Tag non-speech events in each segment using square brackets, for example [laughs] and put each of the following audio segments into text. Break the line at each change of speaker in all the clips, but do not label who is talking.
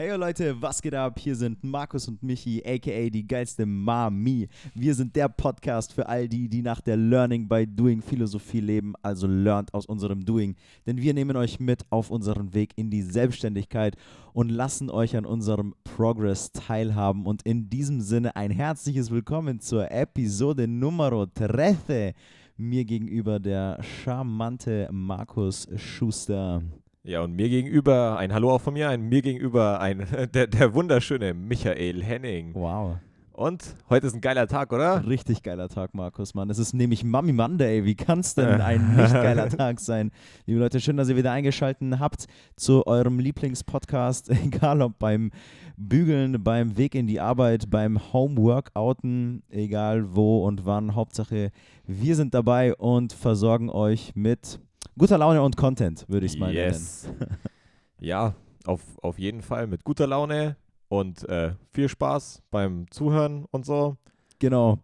Hey Leute, was geht ab? Hier sind Markus und Michi, aka die geilste Mami. Wir sind der Podcast für all die, die nach der Learning by Doing Philosophie leben, also lernt aus unserem Doing. Denn wir nehmen euch mit auf unseren Weg in die Selbstständigkeit und lassen euch an unserem Progress teilhaben. Und in diesem Sinne ein herzliches Willkommen zur Episode Nummer 13. Mir gegenüber der charmante Markus Schuster.
Ja, und mir gegenüber, ein Hallo auch von mir, ein mir gegenüber ein [laughs] der, der wunderschöne Michael Henning.
Wow.
Und heute ist ein geiler Tag, oder?
Richtig geiler Tag, Markus, Mann. Es ist nämlich Mummy Monday. Wie kann es denn [laughs] ein nicht geiler Tag sein? Liebe Leute, schön, dass ihr wieder eingeschaltet habt zu eurem Lieblingspodcast, [laughs] egal ob beim Bügeln, beim Weg in die Arbeit, beim Homeworkouten, egal wo und wann. Hauptsache, wir sind dabei und versorgen euch mit guter Laune und Content, würde ich es mal
yes.
nennen. [laughs]
ja, auf, auf jeden Fall mit guter Laune und äh, viel Spaß beim Zuhören und so.
Genau.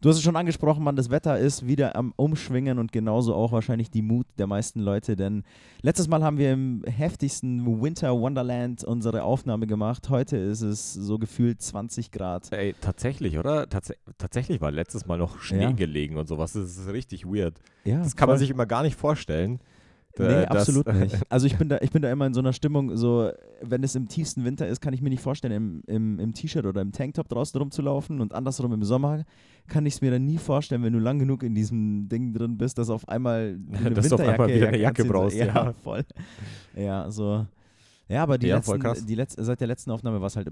Du hast es schon angesprochen, Mann, das Wetter ist wieder am Umschwingen und genauso auch wahrscheinlich die Mut der meisten Leute, denn letztes Mal haben wir im heftigsten Winter Wonderland unsere Aufnahme gemacht. Heute ist es so gefühlt 20 Grad.
Ey, tatsächlich, oder? Tats tatsächlich war letztes Mal noch Schnee
Ja.
gelegen und sowas. Das ist richtig weird.
Ja,
Das kann man
voll.
sich immer gar nicht vorstellen.
Nee,
Äh, das-
absolut nicht. [laughs] Also ich bin da, ich bin da immer in so einer Stimmung, so wenn es im tiefsten Winter ist, kann ich mir nicht vorstellen, im, im, im T-Shirt oder im Tanktop draußen rumzulaufen und andersrum im Sommer kann ich es mir dann nie vorstellen, wenn du lang genug in diesem Ding drin bist, dass auf einmal [laughs] eine
Dass du auf
Winterjacke
einmal wieder eine Jacke
anziehst.
brauchst,
Ja,
ja.
voll. Ja, so. Ja, aber die
Ja,
letzten, die letzte, seit der letzten Aufnahme war es halt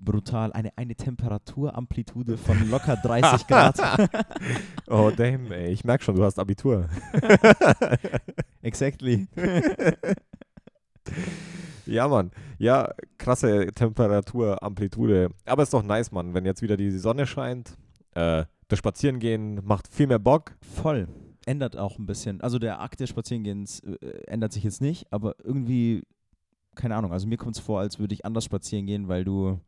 brutal. Eine, eine Temperaturamplitude von locker 30 Grad. [laughs]
Oh, damn, ey. Ich merke schon, du hast Abitur. [laughs]
exactly. [laughs]
Ja, Mann. Ja, krasse Temperatur, Amplitude. Aber ist doch nice, Mann, wenn jetzt wieder die Sonne scheint. Äh, das Spazierengehen macht viel mehr Bock.
Voll. Ändert auch ein bisschen. Also der Akt des Spazierengehens äh, ändert sich jetzt nicht, aber irgendwie, keine Ahnung, also mir kommt es vor, als würde ich anders spazieren gehen, weil du,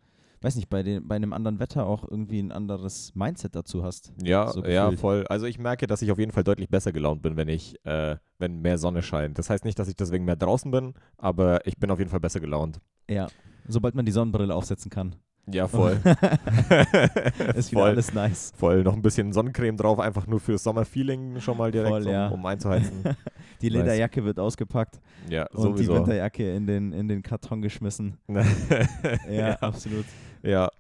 weiß nicht, bei, den, bei einem anderen Wetter auch irgendwie ein anderes Mindset dazu hast.
Ja,
So
ja, voll. Also ich merke, dass ich auf jeden Fall deutlich besser gelaunt bin, wenn ich, äh, wenn mehr Sonne scheint. Das heißt nicht, dass ich deswegen mehr draußen bin, aber ich bin auf jeden Fall besser gelaunt.
Ja. Sobald man die Sonnenbrille aufsetzen kann.
Ja, voll. [laughs]
ist wieder
voll.
alles nice.
Voll. Noch ein bisschen Sonnencreme drauf, einfach nur fürs Sommerfeeling schon mal direkt,
Voll, ja.
um, einzuheizen. [laughs]
Die
Nice.
Lederjacke wird ausgepackt
Ja,
und die
sowieso.
winterjacke in den, in den Karton geschmissen. [laughs] Ja,
ja,
absolut.
Ja.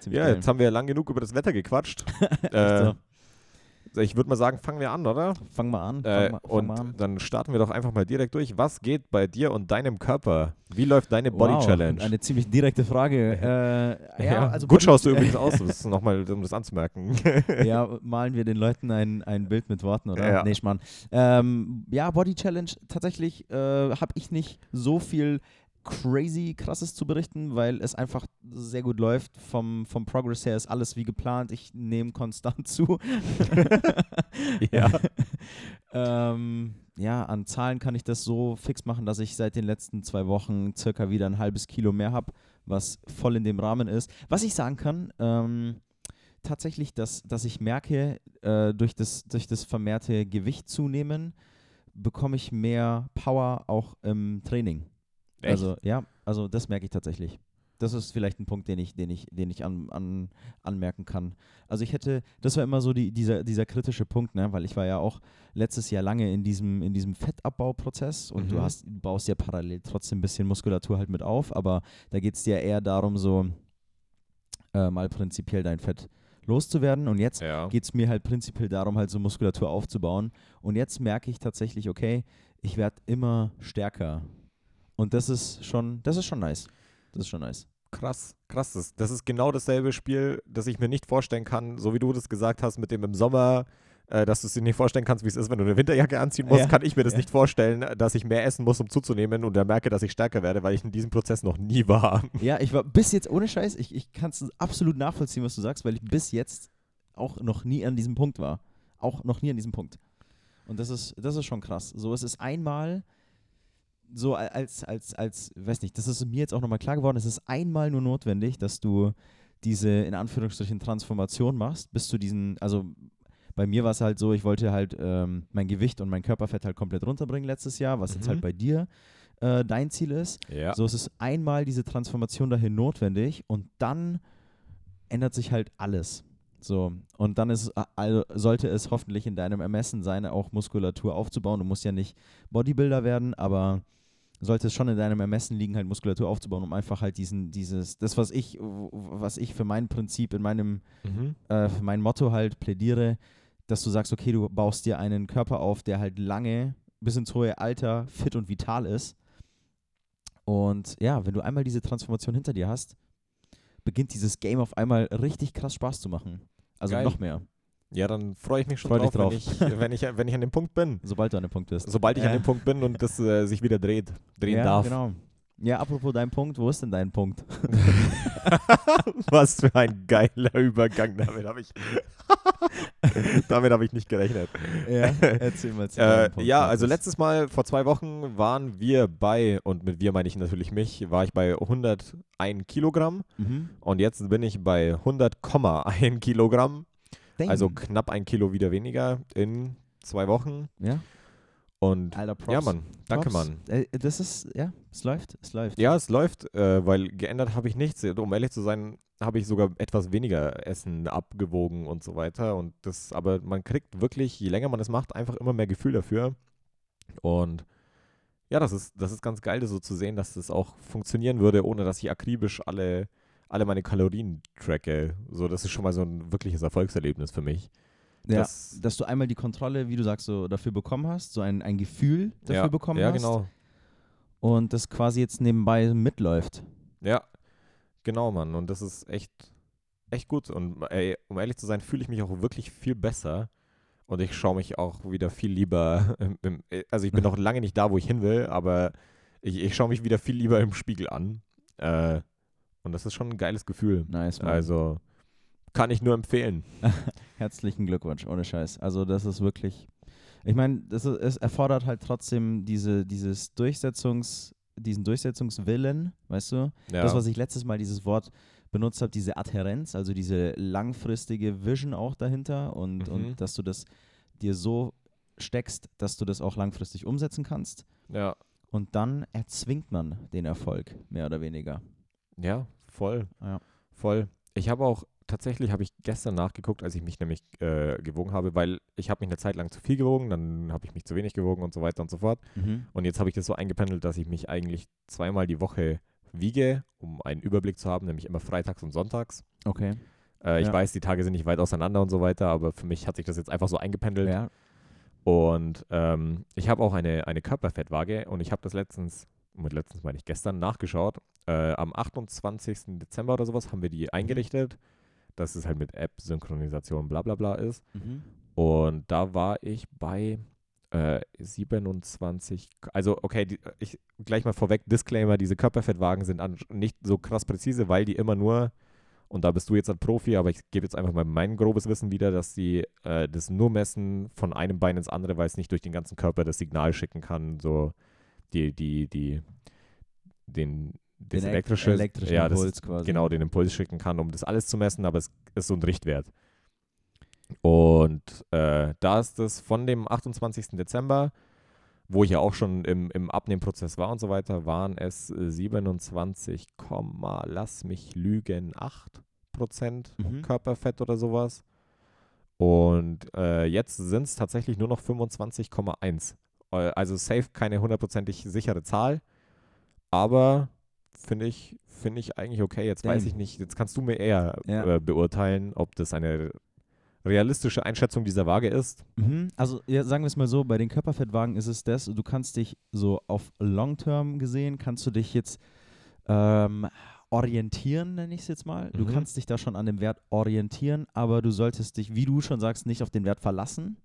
Ziemlich
ja,
geil.
jetzt haben wir lang genug über das Wetter gequatscht. [laughs] Äh,
so.
Ich würde mal sagen, fangen wir an, oder?
Fang mal an. Fang
Äh,
mal, fang
und
an.
dann starten wir doch einfach mal direkt durch. Was geht bei dir und deinem Körper? Wie läuft deine Body
Wow,
Challenge?
Eine ziemlich direkte Frage. [laughs] Äh, ja, also
Gut
Body-
schaust du übrigens [laughs] aus, das nochmal, um das anzumerken.
ja, malen wir den Leuten ein, ein Bild mit Worten, oder?
Ja.
Nee, Schmarrn. Ähm, ja, Body Challenge, tatsächlich äh, habe ich nicht so viel crazy krasses zu berichten, weil es einfach sehr gut läuft. Vom, vom Progress her ist alles wie geplant. Ich nehme konstant zu. [laughs]
Ja. [laughs]
ähm, ja, an Zahlen kann ich das so fix machen, dass ich seit den letzten zwei Wochen circa wieder ein halbes Kilo mehr habe, was voll in dem Rahmen ist. Was ich sagen kann, ähm, tatsächlich, dass, dass ich merke, äh, durch, das, durch das vermehrte Gewicht zunehmen, bekomme ich mehr Power auch im Training.
Echt?
Also ja, also das merke ich tatsächlich. Das ist vielleicht ein Punkt, den ich, den ich, den ich an, an, anmerken kann. Also ich hätte, das war immer so die, dieser, dieser kritische Punkt, ne? weil ich war ja auch letztes Jahr lange in diesem, in diesem Fettabbauprozess und du
Mhm.
hast, du baust ja parallel trotzdem ein bisschen Muskulatur halt mit auf, aber da geht es dir eher darum, so äh, mal prinzipiell dein Fett loszuwerden. Und jetzt
ja.
geht es mir halt prinzipiell darum, halt so Muskulatur aufzubauen. Und jetzt merke ich tatsächlich, okay, ich werde immer stärker. Und das ist schon, das ist schon nice. Das ist schon nice.
Krass, krass. Das, das ist genau dasselbe Spiel, das ich mir nicht vorstellen kann, so wie du das gesagt hast, mit dem im Sommer, äh, dass du es dir nicht vorstellen kannst, wie es ist, wenn du eine Winterjacke anziehen musst,
Ja,
kann ich mir das
ja.
nicht vorstellen, dass ich mehr essen muss, um zuzunehmen und dann merke, dass ich stärker werde, weil ich in diesem Prozess noch nie war. [laughs]
Ja, ich war bis jetzt, ohne Scheiß, ich, ich kann es absolut nachvollziehen, was du sagst, weil ich bis jetzt auch noch nie an diesem Punkt war. Auch noch nie an diesem Punkt. Und das ist, das ist schon krass. So, es ist einmal so als, als, als, weiß nicht, das ist mir jetzt auch nochmal klar geworden, es ist einmal nur notwendig, dass du diese, in Anführungsstrichen, Transformation machst, bis zu diesen, also bei mir war es halt so, ich wollte halt ähm, mein Gewicht und mein Körperfett halt komplett runterbringen letztes Jahr, was jetzt
Mhm.
halt bei dir äh, dein Ziel ist.
Ja.
So es ist einmal diese Transformation dahin notwendig und dann ändert sich halt alles. So, und dann ist, also sollte es hoffentlich in deinem Ermessen sein, auch Muskulatur aufzubauen. Du musst ja nicht Bodybuilder werden, aber sollte es schon in deinem Ermessen liegen, halt Muskulatur aufzubauen, um einfach halt diesen, dieses, das, was ich, was ich für mein Prinzip in meinem,
Mhm.
äh, für mein Motto halt plädiere, dass du sagst, okay, du baust dir einen Körper auf, der halt lange bis ins hohe Alter fit und vital ist. Und ja, wenn du einmal diese Transformation hinter dir hast, beginnt dieses Game auf einmal richtig krass Spaß zu machen. Also
Geil.
noch mehr,
Ja, dann freue ich mich schon
Freu dich
drauf, Wenn, ich, wenn, ich, wenn ich an dem Punkt bin. [laughs]
sobald du an dem Punkt bist.
Sobald ich an
Ja.
dem Punkt bin und das äh, sich wieder dreht, drehen
ja,
darf.
Genau. Ja, apropos dein Punkt, wo ist denn dein Punkt? [laughs]
Was für ein geiler Übergang. Damit habe ich, [laughs] damit habe ich nicht gerechnet.
ja, erzähl mal.
Äh,
Punkt,
ja, also letztes Mal, vor zwei Wochen, waren wir bei, und mit wir meine ich natürlich mich, war ich bei 101 Kilogramm
Mhm.
und jetzt bin ich bei 100,1 Kilogramm, also
Damn.
knapp ein Kilo wieder weniger in zwei Wochen.
ja,
Und
Alter, Props.
ja, Mann, danke,
Props.
Mann.
Äh, das ist, ja, es läuft, es läuft.
Ja, es läuft, äh, weil geändert habe ich nichts. Um ehrlich zu sein, habe ich sogar etwas weniger Essen abgewogen und so weiter. Und das, aber man kriegt wirklich, je länger man es macht, einfach immer mehr Gefühl dafür. Und ja, das ist, das ist ganz geil, das so zu sehen, dass das auch funktionieren würde, ohne dass ich akribisch alle, alle meine Kalorien tracke. So, das ist schon mal so ein wirkliches Erfolgserlebnis für mich.
Ja,
Das-
dass du einmal die Kontrolle, wie du sagst, so dafür bekommen hast, so ein, ein Gefühl dafür
ja,
bekommen
ja,
hast.
genau.
Und das quasi jetzt nebenbei mitläuft.
Ja, genau, Mann. Und das ist echt, echt gut. Und ey, um ehrlich zu sein, fühle ich mich auch wirklich viel besser. Und ich schaue mich auch wieder viel lieber, [laughs] im, im, also ich bin [laughs] noch lange nicht da, wo ich hin will, aber ich, ich schaue mich wieder viel lieber im Spiegel an. Äh, und das ist schon ein geiles Gefühl.
Nice, Mann.
Also kann ich nur empfehlen. [laughs]
Herzlichen Glückwunsch, ohne Scheiß. Also das ist wirklich, ich meine, es erfordert halt trotzdem diese, dieses Durchsetzungs, diesen Durchsetzungswillen, weißt du?
Ja,
Das, was ich letztes Mal dieses Wort benutzt habe, diese Adhärenz, also diese langfristige Vision auch dahinter und,
Mhm.
und dass du das dir so steckst, dass du das auch langfristig umsetzen kannst.
ja,
Und dann erzwingt man den Erfolg, mehr oder weniger.
Ja, voll.
Ja.
Voll. Ich habe auch, tatsächlich habe ich gestern nachgeguckt, als ich mich nämlich äh, gewogen habe, weil ich habe mich eine Zeit lang zu viel gewogen, dann habe ich mich zu wenig gewogen und so weiter und so fort. Und jetzt habe ich das so eingependelt, dass ich mich eigentlich zweimal die Woche wiege, um einen Überblick zu haben, nämlich immer freitags und sonntags.
Okay.
Äh, ich
Ja.
weiß, die Tage sind nicht weit auseinander und so weiter, aber für mich hat sich das jetzt einfach so eingependelt.
Ja.
Und ähm, ich habe auch eine, eine Körperfettwaage und ich habe das letztens, mit letztens meine ich gestern, nachgeschaut. Äh, am 28. Dezember oder sowas haben wir die eingerichtet, dass es halt mit App-Synchronisation bla bla bla ist.
Mhm.
Und da war ich bei äh, 27, also okay, die, ich gleich mal vorweg, Disclaimer, diese Körperfettwagen sind an, nicht so krass präzise, weil die immer nur, und da bist du jetzt ein Profi, aber ich gebe jetzt einfach mal mein grobes Wissen wieder, dass die äh, das nur messen von einem Bein ins andere, weil es nicht durch den ganzen Körper das Signal schicken kann, so die, die, die, den, das
Den
elektrische,
elektrischen
ja, das
Impuls
ist-
quasi.
genau, den Impuls schicken kann, um das alles zu messen, aber es ist so ein Richtwert. Und äh, da ist es von dem 28. Dezember, wo ich ja auch schon im, im Abnehmprozess war und so weiter, waren es äh, 27, Komma, lass mich lügen, 8 Prozent
Mhm.
Körperfett oder sowas. Und äh, jetzt sind es tatsächlich nur noch 25,1. Äh, Also safe keine hundertprozentig sichere Zahl, aber finde ich, finde ich eigentlich okay. Jetzt weiß
Damn.
ich nicht, jetzt kannst du mir eher
Ja.
äh, beurteilen, ob das eine realistische Einschätzung dieser Waage ist.
Mhm. Also ja, sagen wir es mal so, bei den Körperfettwagen ist es das, du kannst dich so auf Long-Term gesehen, kannst du dich jetzt ähm, orientieren, nenne ich es jetzt mal. Du
Mhm.
kannst dich da schon an dem Wert orientieren, aber du solltest dich, wie du schon sagst, nicht auf den Wert verlassen.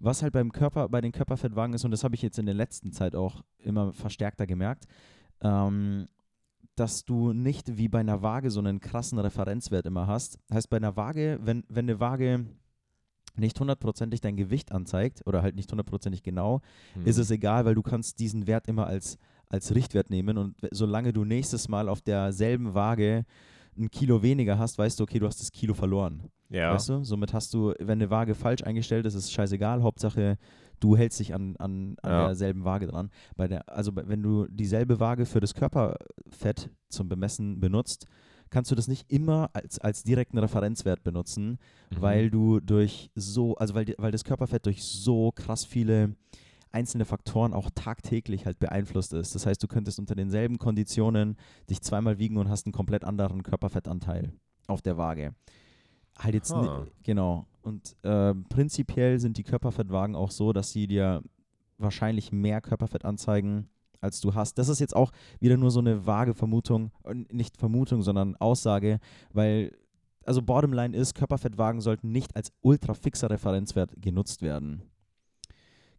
Was halt beim Körper, bei den Körperfettwagen ist, und das habe ich jetzt in der letzten Zeit auch immer verstärkter gemerkt, ähm, dass du nicht wie bei einer Waage so einen krassen Referenzwert immer hast. Heißt, bei einer Waage, wenn, wenn eine Waage nicht hundertprozentig dein Gewicht anzeigt oder halt nicht hundertprozentig genau, ist
Mhm.
es egal, weil du kannst diesen Wert immer als, als Richtwert nehmen und solange du nächstes Mal auf derselben Waage ein Kilo weniger hast, weißt du, okay, du hast das Kilo verloren.
Ja.
Weißt du? Somit hast du, wenn eine Waage falsch eingestellt ist, ist es scheißegal. Hauptsache, du hältst dich an, an, an
Ja.
derselben Waage dran. Bei der, also wenn du dieselbe Waage für das Körperfett zum Bemessen benutzt, kannst du das nicht immer als, als direkten Referenzwert benutzen,
Mhm.
weil du durch so, also weil, weil das Körperfett durch so krass viele einzelne Faktoren auch tagtäglich halt beeinflusst ist. Das heißt, du könntest unter denselben Konditionen dich zweimal wiegen und hast einen komplett anderen Körperfettanteil auf der Waage. Halt jetzt
Ha.
genau. Und äh, prinzipiell sind die Körperfettwagen auch so, dass sie dir wahrscheinlich mehr Körperfett anzeigen, als du hast. Das ist jetzt auch wieder nur so eine vage Vermutung, äh, nicht Vermutung, sondern Aussage, weil also Bottomline ist, Körperfettwagen sollten nicht als ultra fixer Referenzwert genutzt werden.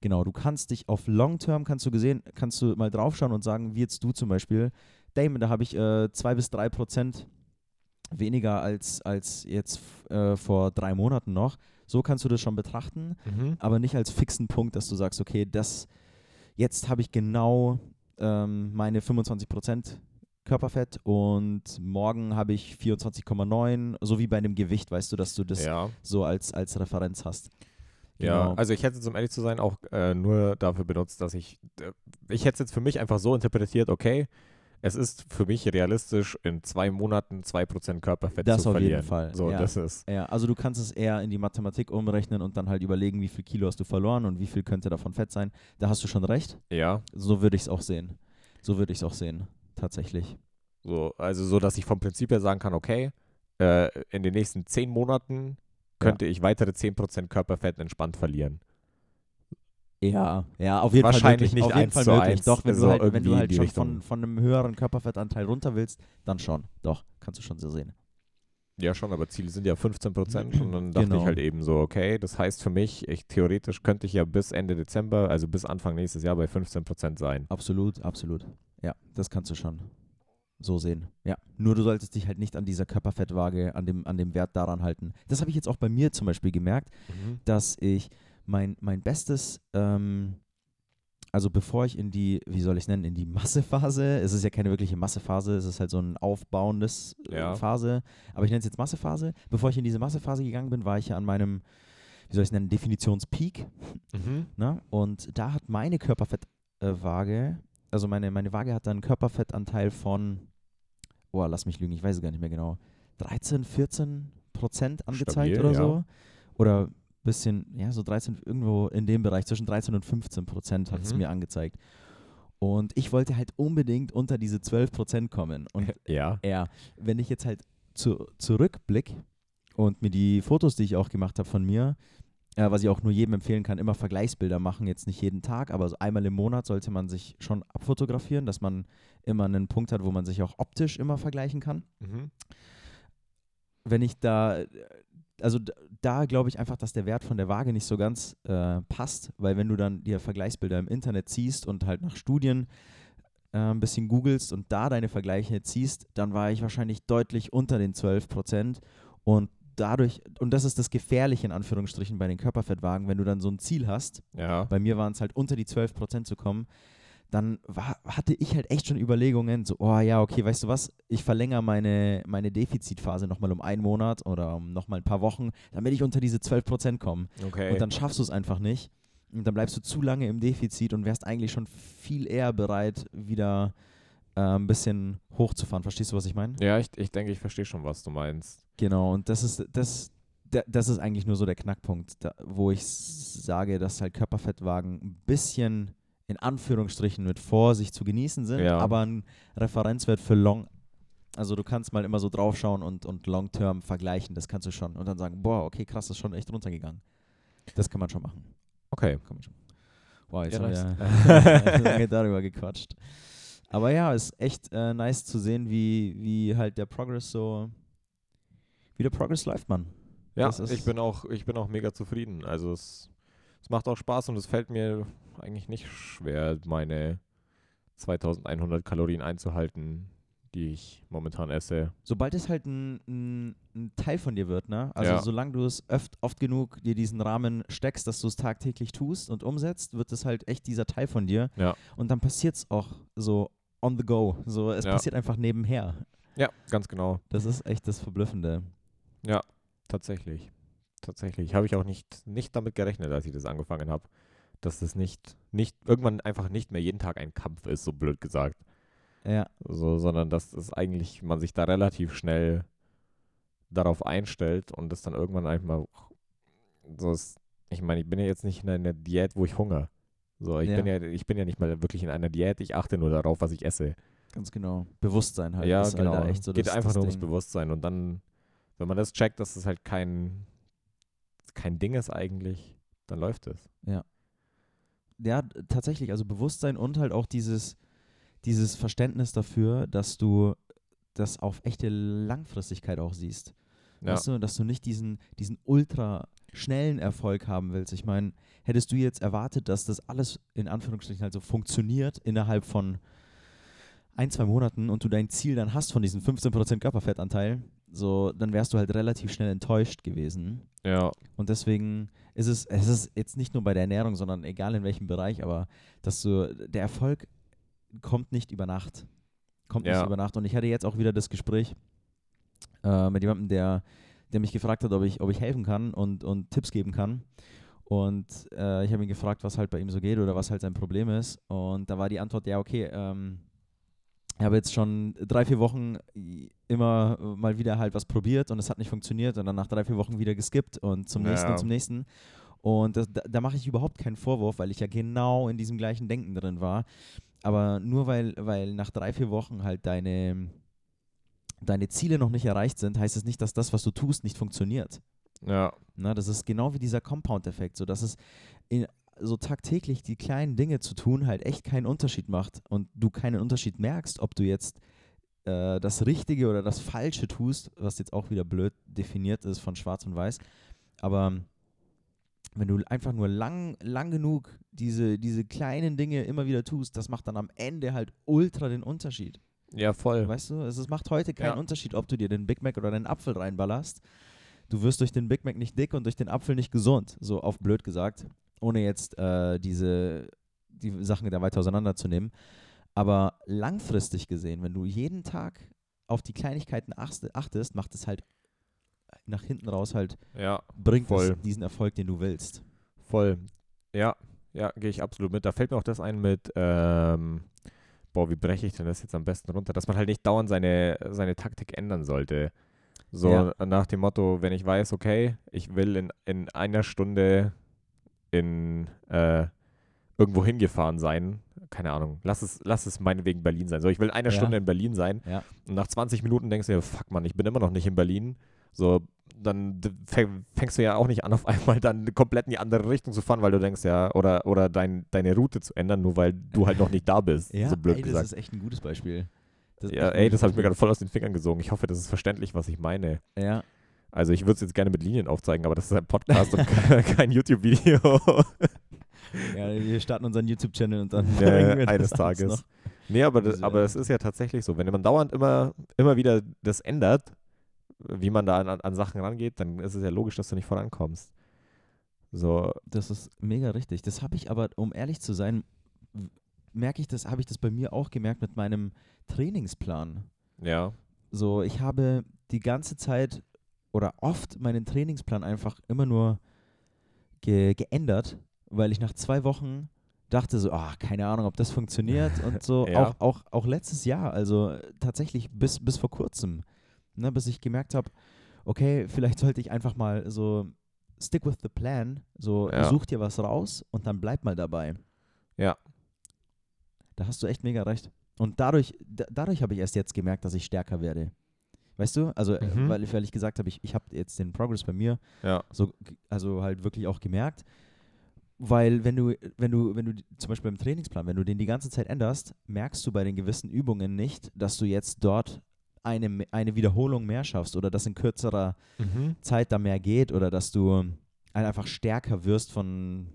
Genau, du kannst dich auf Long Term, kannst du gesehen, kannst du mal draufschauen und sagen, wie jetzt du zum Beispiel, Damon, da habe ich äh, zwei bis drei Prozent weniger als, als jetzt äh, vor drei Monaten noch. So kannst du das schon betrachten,
Mhm.
aber nicht als fixen Punkt, dass du sagst, okay, das jetzt habe ich genau ähm, meine 25% Körperfett und morgen habe ich 24,9, so wie bei einem Gewicht, weißt du, dass du das
Ja.
so als, als Referenz hast.
Ja,
Genau.
also ich hätte es, um ehrlich zu sein, auch äh, nur dafür benutzt, dass ich, äh, ich hätte es jetzt für mich einfach so interpretiert, okay, es ist für mich realistisch, in zwei Monaten 2% Körperfett
Das
zu
auf jeden
verlieren.
Fall,
So,
ja.
das ist,
Ja, also du kannst es eher in die Mathematik umrechnen und dann halt überlegen, wie viel Kilo hast du verloren und wie viel könnte davon Fett sein. Da hast du schon recht.
ja,
So würde ich es auch sehen. So würde ich es auch sehen, tatsächlich.
so, also so, dass ich vom Prinzip her sagen kann, okay, äh, in den nächsten zehn Monaten könnte ich weitere 10% Körperfett entspannt verlieren.
Ja, ja, auf jeden
Wahrscheinlich
Fall möglich.
nicht
auf jeden Fall möglich. Doch, wenn
so
du halt, wenn
irgendwie
du halt schon
Richtung.
von, von einem höheren Körperfettanteil runter willst, dann schon. Doch, kannst du schon so sehen.
Ja, schon, aber Ziele sind ja 15% und dann dachte
Genau.
ich halt eben so, okay, das heißt für mich, ich theoretisch könnte ich ja bis Ende Dezember, also bis Anfang nächstes Jahr bei 15% sein.
Absolut, absolut. Ja, das kannst du schon so sehen. Ja, nur du solltest dich halt nicht an dieser Körperfettwaage, an dem, an dem Wert daran halten. Das habe ich jetzt auch bei mir zum Beispiel gemerkt, dass ich mein, mein Bestes, ähm, also bevor ich in die, wie soll ich es nennen, in die Massephase, es ist ja keine wirkliche Massephase, es ist halt so ein aufbauendes äh,
Ja.
Phase, aber ich nenne es jetzt Massephase. Bevor ich in diese Massephase gegangen bin, war ich ja an meinem, wie soll ich es nennen, Definitionspeak.
Mhm.
Ne? Und da hat meine Körperfettwaage, also meine, meine Waage hat dann einen Körperfettanteil von, oh, lass mich lügen, ich weiß es gar nicht mehr genau, 13, 14 Prozent angezeigt
Stabil,
oder
ja.
so. Oder bisschen, ja, so 13, irgendwo in dem Bereich, zwischen 13 und 15 Prozent hat es
Mhm.
mir angezeigt. Und ich wollte halt unbedingt unter diese 12 Prozent kommen. Und [laughs]
Ja.
ja, wenn ich jetzt halt zu, zurückblick und mir die Fotos, die ich auch gemacht habe von mir, äh, was ich auch nur jedem empfehlen kann, immer Vergleichsbilder machen, jetzt nicht jeden Tag, aber so einmal im Monat sollte man sich schon abfotografieren, dass man immer einen Punkt hat, wo man sich auch optisch immer vergleichen kann.
Mhm.
Wenn ich da, also da glaube ich einfach, dass der Wert von der Waage nicht so ganz äh, passt, weil wenn du dann dir Vergleichsbilder im Internet ziehst und halt nach Studien äh, ein bisschen googelst und da deine Vergleiche ziehst, dann war ich wahrscheinlich deutlich unter den 12 Prozent und dadurch, und das ist das Gefährliche in Anführungsstrichen bei den Körperfettwagen, wenn du dann so ein Ziel hast,
Ja.
bei mir waren es halt unter die 12 Prozent zu kommen, dann war, hatte ich halt echt schon Überlegungen, so, oh ja, okay, weißt du was, ich verlängere meine, meine Defizitphase nochmal um einen Monat oder um nochmal ein paar Wochen, damit ich unter diese 12 Prozent komme.
Okay.
Und dann schaffst du es einfach nicht. Und dann bleibst du zu lange im Defizit und wärst eigentlich schon viel eher bereit, wieder äh, ein bisschen hochzufahren. Verstehst du, was ich meine?
ja, ich, ich denke, ich verstehe schon, was du meinst.
Genau, und das ist, das, da- das ist eigentlich nur so der Knackpunkt, da, wo ich sage, dass halt Körperfettwagen ein bisschen in Anführungsstrichen mit Vorsicht zu genießen sind,
Ja.
aber ein Referenzwert für Long, also du kannst mal immer so draufschauen und, und Long-Term vergleichen, das kannst du schon. Und dann sagen, boah, okay, krass, das ist schon echt runtergegangen. Das kann man schon machen.
Okay.
Kann man schon. Wow, jetzt
Ja,
haben wir lange [laughs] [laughs] darüber gequatscht. Aber ja, ist echt äh, nice zu sehen, wie, wie halt der Progress so, wie der Progress läuft, Mann.
Ja, ich bin auch, ich bin auch mega zufrieden. Also es, es macht auch Spaß und es fällt mir eigentlich nicht schwer, meine 2100 Kalorien einzuhalten, die ich momentan esse.
Sobald es halt ein, ein, ein Teil von dir wird, ne? Also
Ja.
solange du es oft, oft genug dir diesen Rahmen steckst, dass du es tagtäglich tust und umsetzt, wird es halt echt dieser Teil von dir.
Ja.
Und dann passiert es auch so on the go. So, es
Ja.
passiert einfach nebenher.
Ja, ganz genau.
Das ist echt das Verblüffende.
Tatsächlich. Tatsächlich. Habe ich auch nicht, nicht damit gerechnet, als ich das angefangen habe. Dass es nicht, nicht, irgendwann einfach nicht mehr jeden Tag ein Kampf ist, so blöd gesagt.
Ja.
So, sondern dass es eigentlich, man sich da relativ schnell darauf einstellt und es dann irgendwann einfach so ist, ich meine, ich bin ja jetzt nicht in einer Diät, wo ich hungere. So, ich
Ja.
bin ja, ich bin ja nicht mal wirklich in einer Diät, ich achte nur darauf, was ich esse.
Ganz genau. Bewusstsein halt.
ja,
ist halt
genau.
da echt so
Geht
das,
einfach
das
nur ums. Bewusstsein und dann, wenn man das checkt, dass es halt kein, kein Ding ist eigentlich, dann läuft es.
Ja, d- tatsächlich. Also Bewusstsein und halt auch dieses, dieses Verständnis dafür, dass du das auf echte Langfristigkeit auch siehst.
Ja.
Weißt du, dass du nicht diesen, diesen ultra schnellen Erfolg haben willst. Ich meine, hättest du jetzt erwartet, dass das alles in Anführungsstrichen halt so funktioniert innerhalb von ein, zwei Monaten und du dein Ziel dann hast von diesen 15% Körperfettanteil, so, dann wärst du halt relativ schnell enttäuscht gewesen.
Ja,
Und deswegen ist es, es ist jetzt nicht nur bei der Ernährung, sondern egal in welchem Bereich, aber dass du, der Erfolg kommt nicht über Nacht. Kommt
Ja.
nicht über Nacht. Und ich hatte jetzt auch wieder das Gespräch äh, mit jemandem, der, der mich gefragt hat, ob ich, ob ich helfen kann und, und Tipps geben kann. Und äh, ich habe ihn gefragt, was halt bei ihm so geht oder was halt sein Problem ist. Und da war die Antwort, ja, okay, ähm, ich habe jetzt schon drei, vier Wochen immer mal wieder halt was probiert und es hat nicht funktioniert und dann nach drei, vier Wochen wieder geskippt und zum nächsten
Ja.
und zum nächsten. Und das, da, da mache ich überhaupt keinen Vorwurf, weil ich ja genau in diesem gleichen Denken drin war. Aber nur weil, weil nach drei, vier Wochen halt deine, deine Ziele noch nicht erreicht sind, heißt es nicht, dass das, was du tust, nicht funktioniert.
ja,
Na, das ist genau wie dieser Compound-Effekt, so dass es in, so tagtäglich die kleinen Dinge zu tun halt echt keinen Unterschied macht und du keinen Unterschied merkst, ob du jetzt äh, das Richtige oder das Falsche tust, was jetzt auch wieder blöd definiert ist von Schwarz und Weiß. Aber wenn du einfach nur lang, lang genug diese, diese kleinen Dinge immer wieder tust, das macht dann am Ende halt ultra den Unterschied.
ja, voll.
Weißt du, es es macht heute keinen
Ja.
Unterschied, ob du dir den Big Mac oder den Apfel reinballerst. Du wirst durch den Big Mac nicht dick und durch den Apfel nicht gesund, so auf blöd gesagt, ohne jetzt äh, diese die Sachen da weiter auseinanderzunehmen. Aber langfristig gesehen, wenn du jeden Tag auf die Kleinigkeiten achte- achtest, macht es halt nach hinten raus halt,
Ja,
bringt
Voll.
es diesen Erfolg, den du willst.
voll. Ja, ja, gehe ich absolut mit. Da fällt mir auch das ein mit, ähm, boah, wie breche ich denn das jetzt am besten runter? Dass man halt nicht dauernd seine, seine Taktik ändern sollte. So
Ja.
nach dem Motto, wenn ich weiß, okay, ich will in, in einer Stunde in äh, irgendwo hingefahren sein, keine Ahnung, lass es, lass es meinetwegen Berlin sein. So, ich will eine
Ja.
Stunde in Berlin sein
Ja.
und nach 20 Minuten denkst du dir, fuck man, ich bin immer noch nicht in Berlin. So, dann fängst du ja auch nicht an, auf [laughs] einmal dann komplett in die andere Richtung zu fahren, weil du denkst, ja, oder, oder dein, deine Route zu ändern, nur weil du halt noch nicht da bist.
Ja,
so blöd
ey, das
gesagt.
ist echt ein gutes Beispiel. Das
Ja, ey, das habe ich mir gerade voll aus den Fingern gesogen. Ich hoffe, das ist verständlich, was ich meine.
Ja,
Also ich würde es jetzt gerne mit Linien aufzeigen, aber das ist ein Podcast und [laughs] kein, YouTube-Video. [laughs]
ja, wir starten unseren YouTube-Channel und dann
Ja, eines Tages.
noch.
Nee, aber, das,
Diese-
aber es ist ja tatsächlich so. Wenn man dauernd immer, immer wieder das ändert, wie man da an, an Sachen rangeht, dann ist es ja logisch, dass du nicht vorankommst. So,
Das ist mega richtig. Das habe ich aber, um ehrlich zu sein, merke ich das, habe ich das bei mir auch gemerkt mit meinem Trainingsplan.
ja.
So, ich habe die ganze Zeit oder oft meinen Trainingsplan einfach immer nur ge geändert, weil ich nach zwei Wochen dachte so, ah, keine Ahnung, ob das funktioniert [laughs] und so.
Ja.
auch, auch, auch letztes Jahr, also tatsächlich bis, bis vor kurzem, ne, bis ich gemerkt habe, okay, vielleicht sollte ich einfach mal so stick with the plan, so
Ja.
such dir was raus und dann bleib mal dabei.
Ja.
Da hast du echt mega recht. Und dadurch, da, dadurch habe ich erst jetzt gemerkt, dass ich stärker werde. Weißt du? Also, äh,
Mhm.
weil, ich- weil ich gesagt habe, ich, ich habe jetzt den Progress bei mir
Ja.
so, also halt wirklich auch gemerkt. Weil wenn du, wenn du, wenn du zum Beispiel beim Trainingsplan, wenn du den die ganze Zeit änderst, merkst du bei den gewissen Übungen nicht, dass du jetzt dort eine, eine Wiederholung mehr schaffst oder dass in kürzerer
Mhm.
Zeit da mehr geht oder dass du einfach stärker wirst von,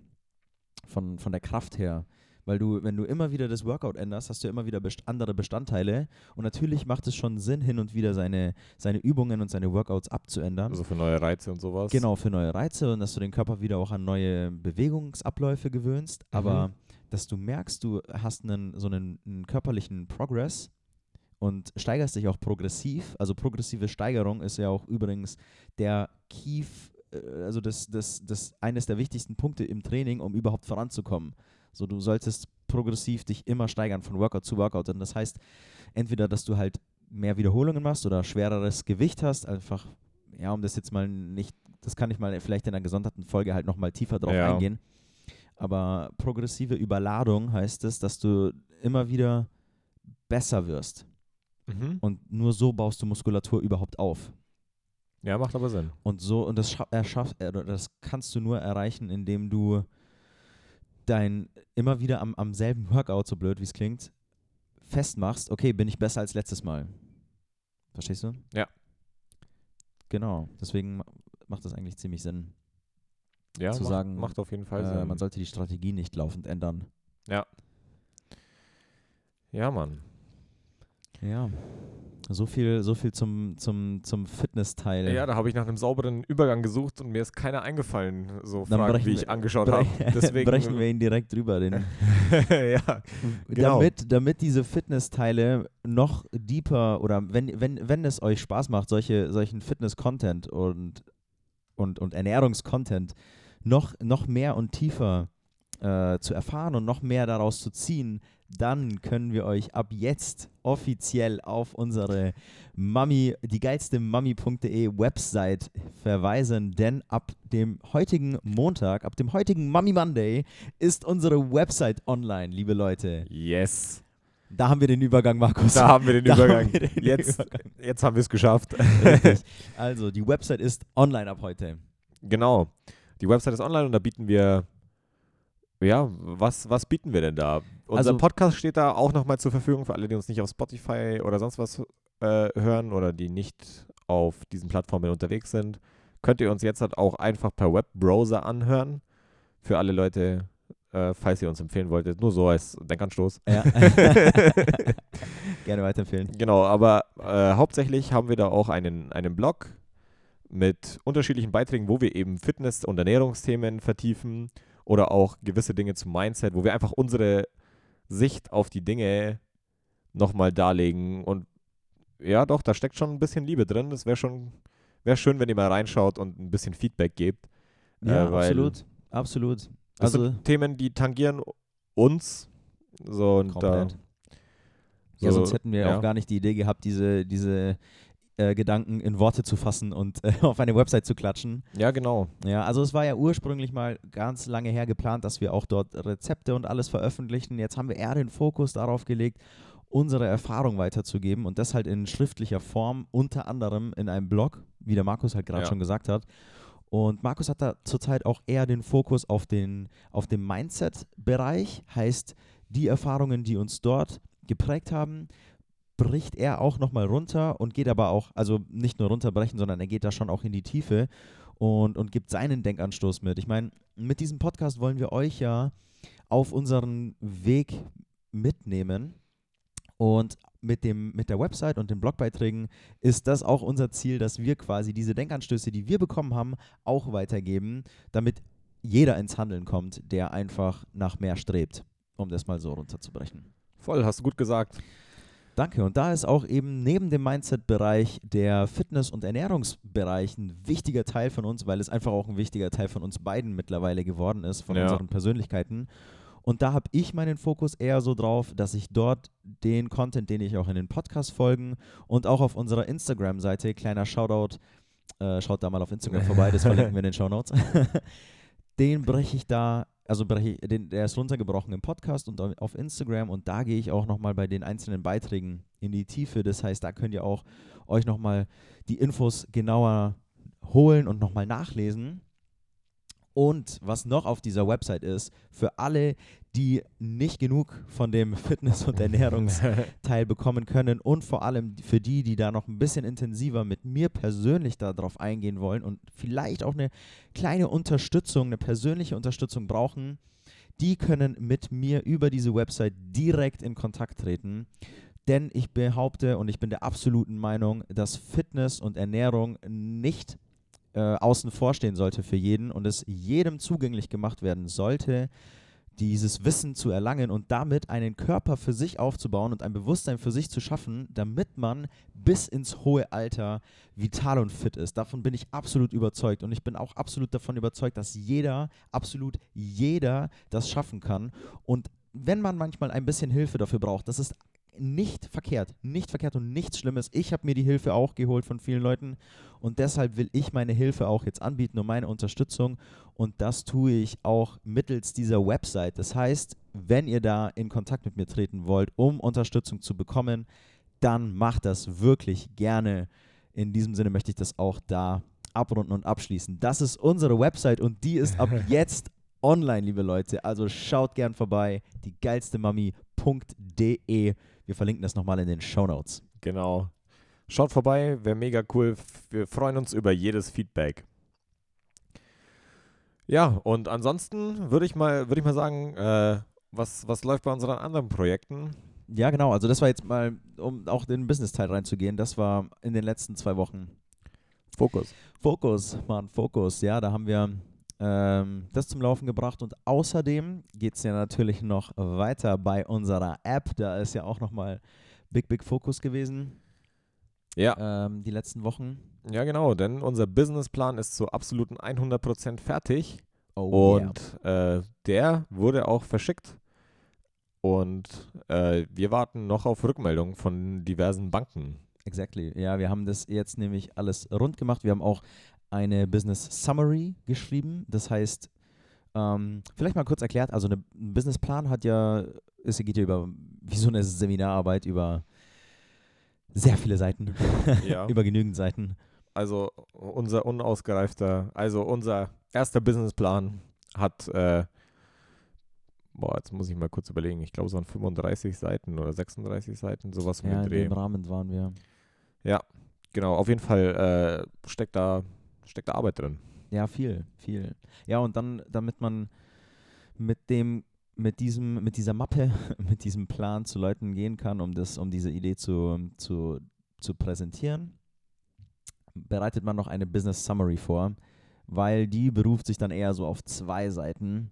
von, von der Kraft her. Weil du, wenn du immer wieder das Workout änderst, hast du immer wieder best andere Bestandteile. Und natürlich macht es schon Sinn, hin und wieder seine, seine Übungen und seine Workouts abzuändern.
Also für neue Reize und sowas.
Genau, für neue Reize und dass du den Körper wieder auch an neue Bewegungsabläufe gewöhnst. Aber dass du merkst, du hast einen, so einen, einen körperlichen Progress und steigerst dich auch progressiv. Also progressive Steigerung ist ja auch übrigens der Key, äh, also das, das, das eines der wichtigsten Punkte im Training, um überhaupt voranzukommen. So, du solltest progressiv dich immer steigern von Workout zu Workout. Und das heißt, entweder, dass du halt mehr Wiederholungen machst oder schwereres Gewicht hast, einfach, ja, um das jetzt mal nicht, das kann ich mal vielleicht in einer gesonderten Folge halt nochmal tiefer drauf
Ja.
eingehen. Aber progressive Überladung heißt es, dass du immer wieder besser wirst.
Mhm.
Und nur so baust du Muskulatur überhaupt auf.
Ja, macht aber Sinn.
Und so, und das, scha- erschaff, äh, das kannst du nur erreichen, indem du dein immer wieder am, am selben Workout, so blöd wie es klingt, festmachst, okay, bin ich besser als letztes Mal. Verstehst du?
Ja.
Genau. Deswegen ma- macht das eigentlich ziemlich Sinn.
Ja,
Zu
macht,
sagen,
macht auf jeden Fall
Äh,
Sinn.
man sollte die Strategie nicht laufend ändern.
ja, Mann.
Ja. So viel, so viel zum, zum, zum Fitness-Teil.
Ja, da habe ich nach einem sauberen Übergang gesucht und mir ist keiner eingefallen, so
Dann
Fragen, wie ich angeschaut habe. Deswegen [laughs]
brechen wir ihn direkt drüber. Den, [laughs]
ja, Genau.
damit, damit diese Fitness-Teile noch deeper oder wenn, wenn, wenn es euch Spaß macht, solche, solchen Fitness-Content und, und, und Ernährungscontent noch, noch mehr und tiefer äh, zu erfahren und noch mehr daraus zu ziehen, dann können wir euch ab jetzt offiziell auf unsere Mami, die geilste Mami.de Website verweisen, denn ab dem heutigen Montag, ab dem heutigen Mami Monday ist unsere Website online, liebe Leute.
yes.
Da haben wir den Übergang, Markus.
Da haben wir den [laughs]
Da
Übergang.
wir den
jetzt,
Übergang.
jetzt haben wir es geschafft.
Richtig. [laughs] Also, die Website ist online ab heute.
Genau. Die Website ist online und da bieten wir, ja, was, was bieten wir denn da? Unser
Also-
Podcast steht da auch nochmal zur Verfügung für alle, die uns nicht auf Spotify oder sonst was äh, hören oder die nicht auf diesen Plattformen unterwegs sind. Könnt ihr uns jetzt halt auch einfach per Webbrowser anhören. Für alle Leute, äh, falls ihr uns empfehlen wolltet. Nur so als Denkanstoß.
Ja. [laughs] Gerne weiterempfehlen.
Genau, aber äh, hauptsächlich haben wir da auch einen, einen Blog mit unterschiedlichen Beiträgen, wo wir eben Fitness- und Ernährungsthemen vertiefen oder auch gewisse Dinge zum Mindset, wo wir einfach unsere Sicht auf die Dinge nochmal darlegen. Und ja, doch, da steckt schon ein bisschen Liebe drin. Das wäre schon wär schön, wenn ihr mal reinschaut und ein bisschen Feedback gebt.
Ja,
Äh, weil
absolut. Absolut.
Das
Also,
sind Themen, die tangieren uns. So, und da,
Komplett. ja,
so,
sonst hätten wir
ja.
auch gar nicht die Idee gehabt, diese, diese äh, Gedanken in Worte zu fassen und äh, [laughs] auf eine Website zu klatschen.
Ja, genau.
Ja, also es war ja ursprünglich mal ganz lange her geplant, dass wir auch dort Rezepte und alles veröffentlichen. Jetzt haben wir eher den Fokus darauf gelegt, unsere Erfahrung weiterzugeben und das halt in schriftlicher Form, unter anderem in einem Blog, wie der Markus halt gerade
Ja.
schon gesagt hat. Und Markus hat da zurzeit auch eher den Fokus auf den, auf den Mindset-Bereich, heißt die Erfahrungen, die uns dort geprägt haben, bricht er auch nochmal runter und geht aber auch, also nicht nur runterbrechen, sondern er geht da schon auch in die Tiefe und, und gibt seinen Denkanstoß mit. Ich meine, mit diesem Podcast wollen wir euch ja auf unseren Weg mitnehmen. Und mit, dem, mit der Website und den Blogbeiträgen ist das auch unser Ziel, dass wir quasi diese Denkanstöße, die wir bekommen haben, auch weitergeben, damit jeder ins Handeln kommt, der einfach nach mehr strebt, um das mal so runterzubrechen.
Voll, hast du gut gesagt.
Danke. Und da ist auch eben neben dem Mindset-Bereich der Fitness- und Ernährungsbereich ein wichtiger Teil von uns, weil es einfach auch ein wichtiger Teil von uns beiden mittlerweile geworden ist, von
Ja.
unseren Persönlichkeiten. Und da habe ich meinen Fokus eher so drauf, dass ich dort den Content, den ich auch in den Podcast-Folgen und auch auf unserer Instagram-Seite, kleiner Shoutout, äh, schaut da mal auf Instagram vorbei, das verlinken wir in den [laughs] Shownotes. [laughs] den breche ich da, also den, der ist runtergebrochen im Podcast und au- auf Instagram und da gehe ich auch nochmal bei den einzelnen Beiträgen in die Tiefe. Das heißt, da könnt ihr auch euch nochmal die Infos genauer holen und nochmal nachlesen. Und was noch auf dieser Website ist, für alle, die nicht genug von dem Fitness- und [laughs] Ernährungsteil bekommen können und vor allem für die, die da noch ein bisschen intensiver mit mir persönlich darauf eingehen wollen und vielleicht auch eine kleine Unterstützung, eine persönliche Unterstützung brauchen, die können mit mir über diese Website direkt in Kontakt treten. Denn ich behaupte und ich bin der absoluten Meinung, dass Fitness und Ernährung nicht äh, außen vor stehen sollte für jeden und es jedem zugänglich gemacht werden sollte, dieses Wissen zu erlangen und damit einen Körper für sich aufzubauen und ein Bewusstsein für sich zu schaffen, damit man bis ins hohe Alter vital und fit ist. Davon bin ich absolut überzeugt und ich bin auch absolut davon überzeugt, dass jeder, absolut jeder das schaffen kann und wenn man manchmal ein bisschen Hilfe dafür braucht, das ist nicht verkehrt, nicht verkehrt und nichts Schlimmes. Ich habe mir die Hilfe auch geholt von vielen Leuten und deshalb will ich meine Hilfe auch jetzt anbieten und meine Unterstützung und das tue ich auch mittels dieser Website. Das heißt, wenn ihr da in Kontakt mit mir treten wollt, um Unterstützung zu bekommen, dann macht das wirklich gerne. In diesem Sinne möchte ich das auch da abrunden und abschließen. Das ist unsere Website und die ist ab [laughs] jetzt online, liebe Leute. Also schaut gern vorbei, die geilste Mami.de. Wir verlinken das nochmal in den Show Notes.
Genau. Schaut vorbei, wäre mega cool. Wir freuen uns über jedes Feedback. Ja, und ansonsten würde ich mal, würde ich mal sagen, äh, was, was läuft bei unseren anderen Projekten?
Ja, genau. Also das war jetzt mal, um auch in den Business-Teil reinzugehen, das war in den letzten zwei Wochen.
Fokus.
Fokus, Mann, Fokus. Ja, da haben wir ähm, das zum Laufen gebracht und außerdem geht es ja natürlich noch weiter bei unserer App. Da ist ja auch nochmal Big, Big Fokus gewesen.
Ja.
Ähm, die letzten Wochen.
Ja, genau, denn unser Businessplan ist zu absoluten 100% fertig
Oh,
und äh, der wurde auch verschickt. Und äh, wir warten noch auf Rückmeldungen von diversen Banken.
Exactly. Ja, wir haben das jetzt nämlich alles rund gemacht. Wir haben auch eine Business Summary geschrieben. Das heißt, ähm, vielleicht mal kurz erklärt, also eine, ein Businessplan hat ja, es geht ja über, wie so eine Seminararbeit über sehr viele Seiten, [laughs]
Ja.
über genügend Seiten.
Also unser unausgereifter, also unser erster Businessplan hat, äh, boah, jetzt muss ich mal kurz überlegen, ich glaube es waren 35 Seiten oder 36 Seiten, sowas
Ja, in
Dreh.
dem Rahmen waren wir.
Genau, auf jeden Fall äh, steckt, da, steckt da Arbeit drin.
Ja, viel, viel. Ja, und dann, damit man mit dem, mit diesem, mit dieser Mappe, [laughs] mit diesem Plan zu Leuten gehen kann, um das, um diese Idee zu, zu, zu präsentieren, bereitet man noch eine Business Summary vor, weil die beruft sich dann eher so auf zwei Seiten.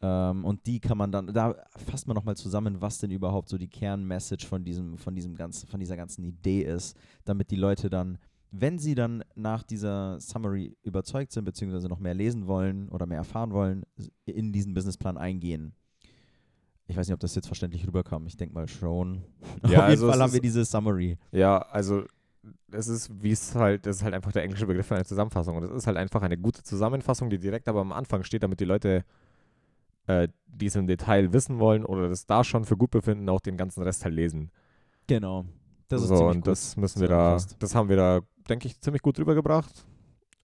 Ähm, und die kann man dann, da fasst man nochmal zusammen, was denn überhaupt so die Kernmessage von diesem, von diesem ganzen, von dieser ganzen Idee ist, damit die Leute dann wenn Sie dann nach dieser Summary überzeugt sind, beziehungsweise noch mehr lesen wollen oder mehr erfahren wollen, in diesen Businessplan eingehen. Ich weiß nicht, ob das jetzt verständlich rüberkam. Ich denke mal schon. [laughs]
Ja,
Auf jeden
also
Fall haben
ist-
wir diese Summary.
Ja, also es ist, wie es halt, das ist halt einfach der englische Begriff für eine Zusammenfassung. Und es ist halt einfach eine gute Zusammenfassung, die direkt aber am Anfang steht, damit die Leute, äh, die es im Detail wissen wollen oder das da schon für gut befinden, auch den ganzen Rest halt lesen.
Genau. Das ist
so,
ziemlich
und
gut
das müssen wir da, das haben wir da, denke ich, ziemlich gut rübergebracht.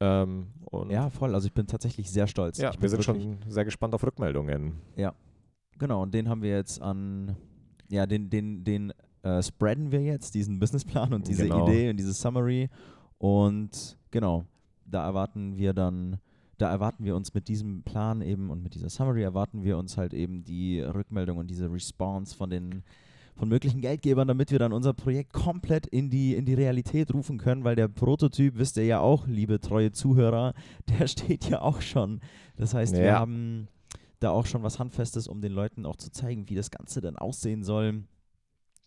Ähm,
Ja, voll. Also ich bin tatsächlich sehr stolz.
ja
ich
wir sind schon sehr gespannt auf Rückmeldungen.
Genau, und den haben wir jetzt an, ja, den, den, den äh, spreaden wir jetzt, diesen Businessplan und diese
Genau.
Idee und diese Summary. Und genau, da erwarten wir dann, da erwarten wir uns mit diesem Plan eben und mit dieser Summary erwarten wir uns halt eben die Rückmeldung und diese Response von den von möglichen Geldgebern, damit wir dann unser Projekt komplett in die, in die Realität rufen können, weil der Prototyp, wisst ihr ja auch, liebe treue Zuhörer, [laughs] der steht ja auch schon. Das heißt, wir
Ja.
haben da auch schon was Handfestes, um den Leuten auch zu zeigen, wie das Ganze dann aussehen soll.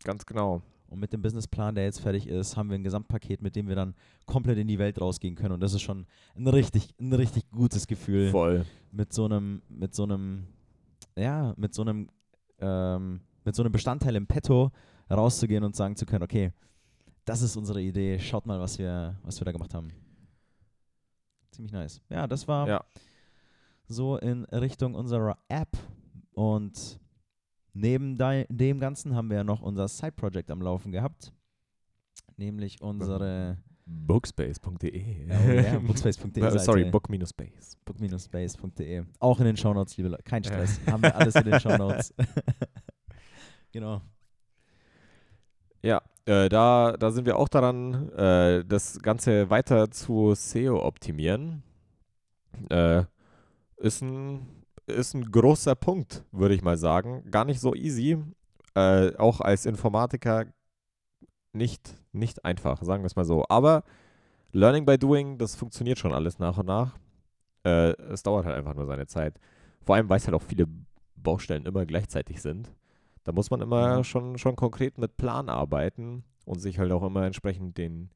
Ganz genau.
Und mit dem Businessplan, der jetzt fertig ist, haben wir ein Gesamtpaket, mit dem wir dann komplett in die Welt rausgehen können. Und das ist schon ein richtig, ein richtig gutes Gefühl,
Voll.
mit so einem, mit so einem, ja, mit so einem, ähm, mit so einem Bestandteil im Petto rauszugehen und sagen zu können, okay, das ist unsere Idee, schaut mal, was wir, was wir da gemacht haben. Ziemlich nice. Ja, das war
Ja.
So in Richtung unserer App. Und neben dem Ganzen haben wir ja noch unser Side-Project am Laufen gehabt. Nämlich unsere
Bookspace.de.
oh yeah, [laughs] bookspace.de
Sorry, book-space.
book-space.de. Auch in den Shownotes, liebe Leute. Kein Stress. haben wir alles in den Shownotes. [laughs] [laughs] genau.
Ja, äh, da, da sind wir auch daran, äh, das Ganze weiter zu SEO optimieren. Äh, ist, ein, ist ein großer Punkt, würde ich mal sagen. Gar nicht so easy. Äh, auch als Informatiker nicht, nicht einfach, sagen wir es mal so. Aber Learning by Doing, das funktioniert schon alles nach und nach. Äh, es dauert halt einfach nur seine Zeit. Vor allem, weil es halt auch viele Baustellen immer gleichzeitig sind. Da muss man immer
Ja.
schon, schon konkret mit Plan arbeiten und sich halt auch immer entsprechend den,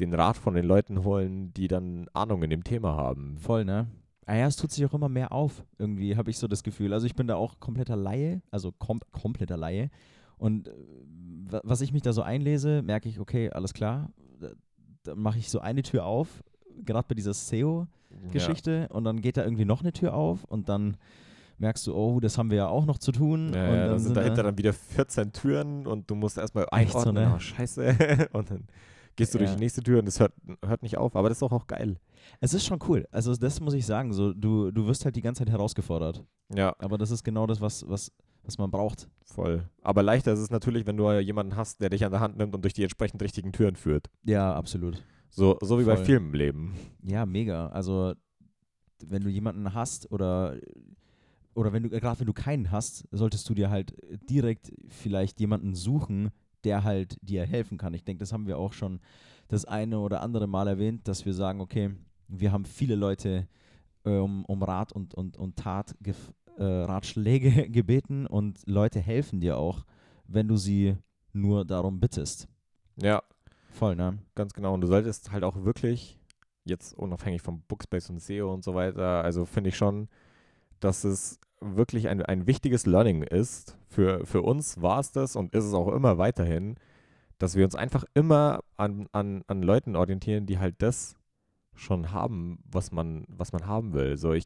den Rat von den Leuten holen, die dann Ahnung in dem Thema haben.
Voll, ne? Ah ja, es tut sich auch immer mehr auf, irgendwie, habe ich so das Gefühl. Also ich bin da auch kompletter Laie, also kom kompletter Laie. Und äh, wa- was ich mich da so einlese, merke ich, okay, alles klar, da, dann mache ich so eine Tür auf, gerade bei dieser SEO-Geschichte, und dann geht da irgendwie noch eine Tür auf und dann merkst du, oh, das haben wir ja auch noch zu tun.
Ja,
und
ja, dann sind
da-
dahinter dann wieder 14 Türen und du musst erstmal
Echt so,
einordnen,
ne?
oh, scheiße. [laughs] Und dann gehst du durch
Ja.
die nächste Tür und das hört, hört nicht auf. Aber das ist auch, auch geil.
Es ist schon cool. Also das muss ich sagen. So, du, du wirst halt die ganze Zeit herausgefordert.
Ja,
Aber das ist genau das, was, was, was man braucht.
voll. Aber leichter ist es natürlich, wenn du jemanden hast, der dich an der Hand nimmt und durch die entsprechend richtigen Türen führt.
Ja, absolut.
So, so wie bei
Voll.
vielen im Leben.
Ja, mega. Also wenn du jemanden hast oder oder wenn du gerade wenn du keinen hast, solltest du dir halt direkt vielleicht jemanden suchen, der halt dir helfen kann. Ich denke, das haben wir auch schon das eine oder andere Mal erwähnt, dass wir sagen, okay, wir haben viele Leute äh, um, um Rat und, und, und Tat gef- äh, Ratschläge [laughs] gebeten und Leute helfen dir auch, wenn du sie nur darum bittest.
Ja,
Voll, ne?
ganz genau. Und du solltest halt auch wirklich, jetzt unabhängig vom Bookspace und SEO und so weiter, also finde ich schon, dass es wirklich ein, ein wichtiges Learning ist. Für, für uns war es das und ist es auch immer weiterhin, dass wir uns einfach immer an, an, an Leuten orientieren, die halt das schon haben, was man, was man haben will. So ich,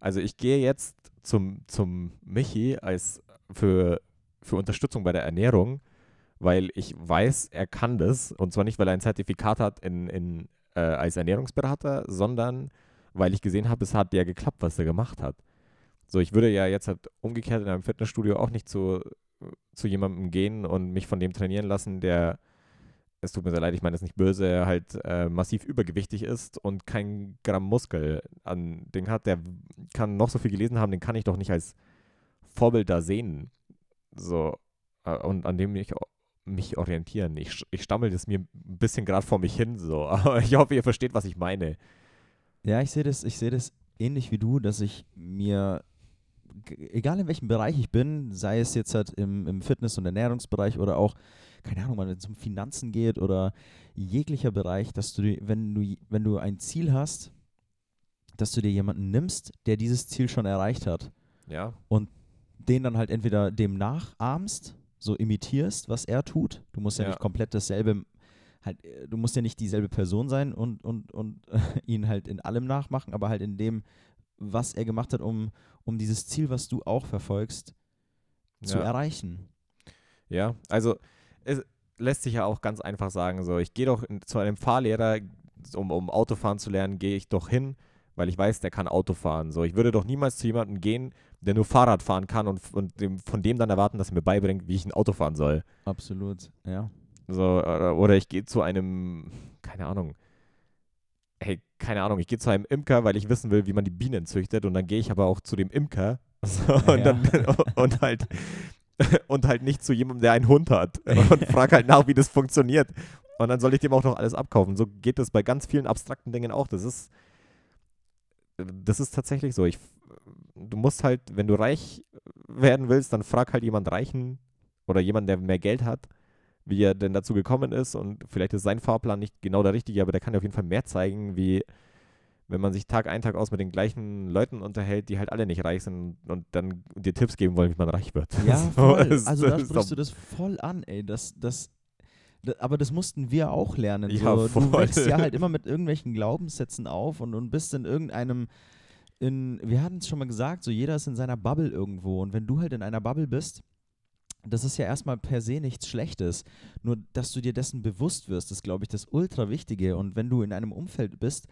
also ich gehe jetzt zum, zum Michi als für, für Unterstützung bei der Ernährung, weil ich weiß, er kann das. Und zwar nicht, weil er ein Zertifikat hat in, in, äh, als Ernährungsberater, sondern weil ich gesehen habe, es hat ja geklappt, was er gemacht hat. So, ich würde ja jetzt halt umgekehrt in einem Fitnessstudio auch nicht zu, zu jemandem gehen und mich von dem trainieren lassen, der, es tut mir sehr leid, ich meine es nicht böse, halt äh, massiv übergewichtig ist und kein Gramm Muskel an Ding hat. Der kann noch so viel gelesen haben, den kann ich doch nicht als Vorbild da sehen. So, äh, und an dem ich mich orientieren. Ich, ich stammel das mir ein bisschen gerade vor mich hin, so. [laughs] Aber ich hoffe, ihr versteht, was ich meine.
Ja, ich sehe das, ich sehe das ähnlich wie du, dass ich mir, egal in welchem Bereich ich bin, sei es jetzt halt im, im Fitness- und Ernährungsbereich oder auch, keine Ahnung, wenn es um Finanzen geht oder jeglicher Bereich, dass du, wenn du, wenn du ein Ziel hast, dass du dir jemanden nimmst, der dieses Ziel schon erreicht hat,
Ja,
den dann halt entweder dem nachahmst, so imitierst, was er tut. Du musst ja,
Ja.
nicht komplett dasselbe, halt, du musst ja nicht dieselbe Person sein und, und, und [laughs] ihn halt in allem nachmachen, aber halt in dem, was er gemacht hat, um, um dieses Ziel, was du auch verfolgst, zu
ja.
erreichen.
Ja, also es lässt sich ja auch ganz einfach sagen, so ich gehe doch in, zu einem Fahrlehrer, um, um Autofahren zu lernen, gehe ich doch hin, weil ich weiß, der kann Auto fahren. So, ich würde doch niemals zu jemandem gehen, der nur Fahrrad fahren kann und, und dem, von dem dann erwarten, dass er mir beibringt, wie ich ein Auto fahren soll.
Absolut, ja.
So, oder, oder ich gehe zu einem, keine Ahnung, hey, keine Ahnung, ich gehe zu einem Imker, weil ich wissen will, wie man die Bienen züchtet und dann gehe ich aber auch zu dem Imker [laughs] so, und,
Ja.
dann, [laughs] und halt [laughs] und halt nicht zu jemandem, der einen Hund hat [laughs] und frag halt nach, wie das funktioniert. Und dann soll ich dem auch noch alles abkaufen. So geht es bei ganz vielen abstrakten Dingen auch. Das ist das ist tatsächlich so. Ich, du musst halt, wenn du reich werden willst, dann frag halt jemand Reichen oder jemand, der mehr Geld hat, wie er denn dazu gekommen ist. Und vielleicht ist sein Fahrplan nicht genau der richtige, aber der kann dir auf jeden Fall mehr zeigen, wie wenn man sich Tag ein, Tag aus mit den gleichen Leuten unterhält, die halt alle nicht reich sind und dann dir Tipps geben wollen, wie man reich wird.
Ja, [laughs]
So,
voll.
das-
Also da
das
sprichst du das voll an, ey. Das, das, da- aber das mussten wir auch lernen.
Ja,
so. Du
voll.
wächst ja halt [laughs] immer mit irgendwelchen Glaubenssätzen auf und, und bist in irgendeinem, in, wir hatten es schon mal gesagt, so jeder ist in seiner Bubble irgendwo. Und wenn du halt in einer Bubble bist, das ist ja erstmal per se nichts Schlechtes. Nur, dass du dir dessen bewusst wirst, ist, glaube ich, das Ultra Wichtige. Und wenn du in einem Umfeld bist,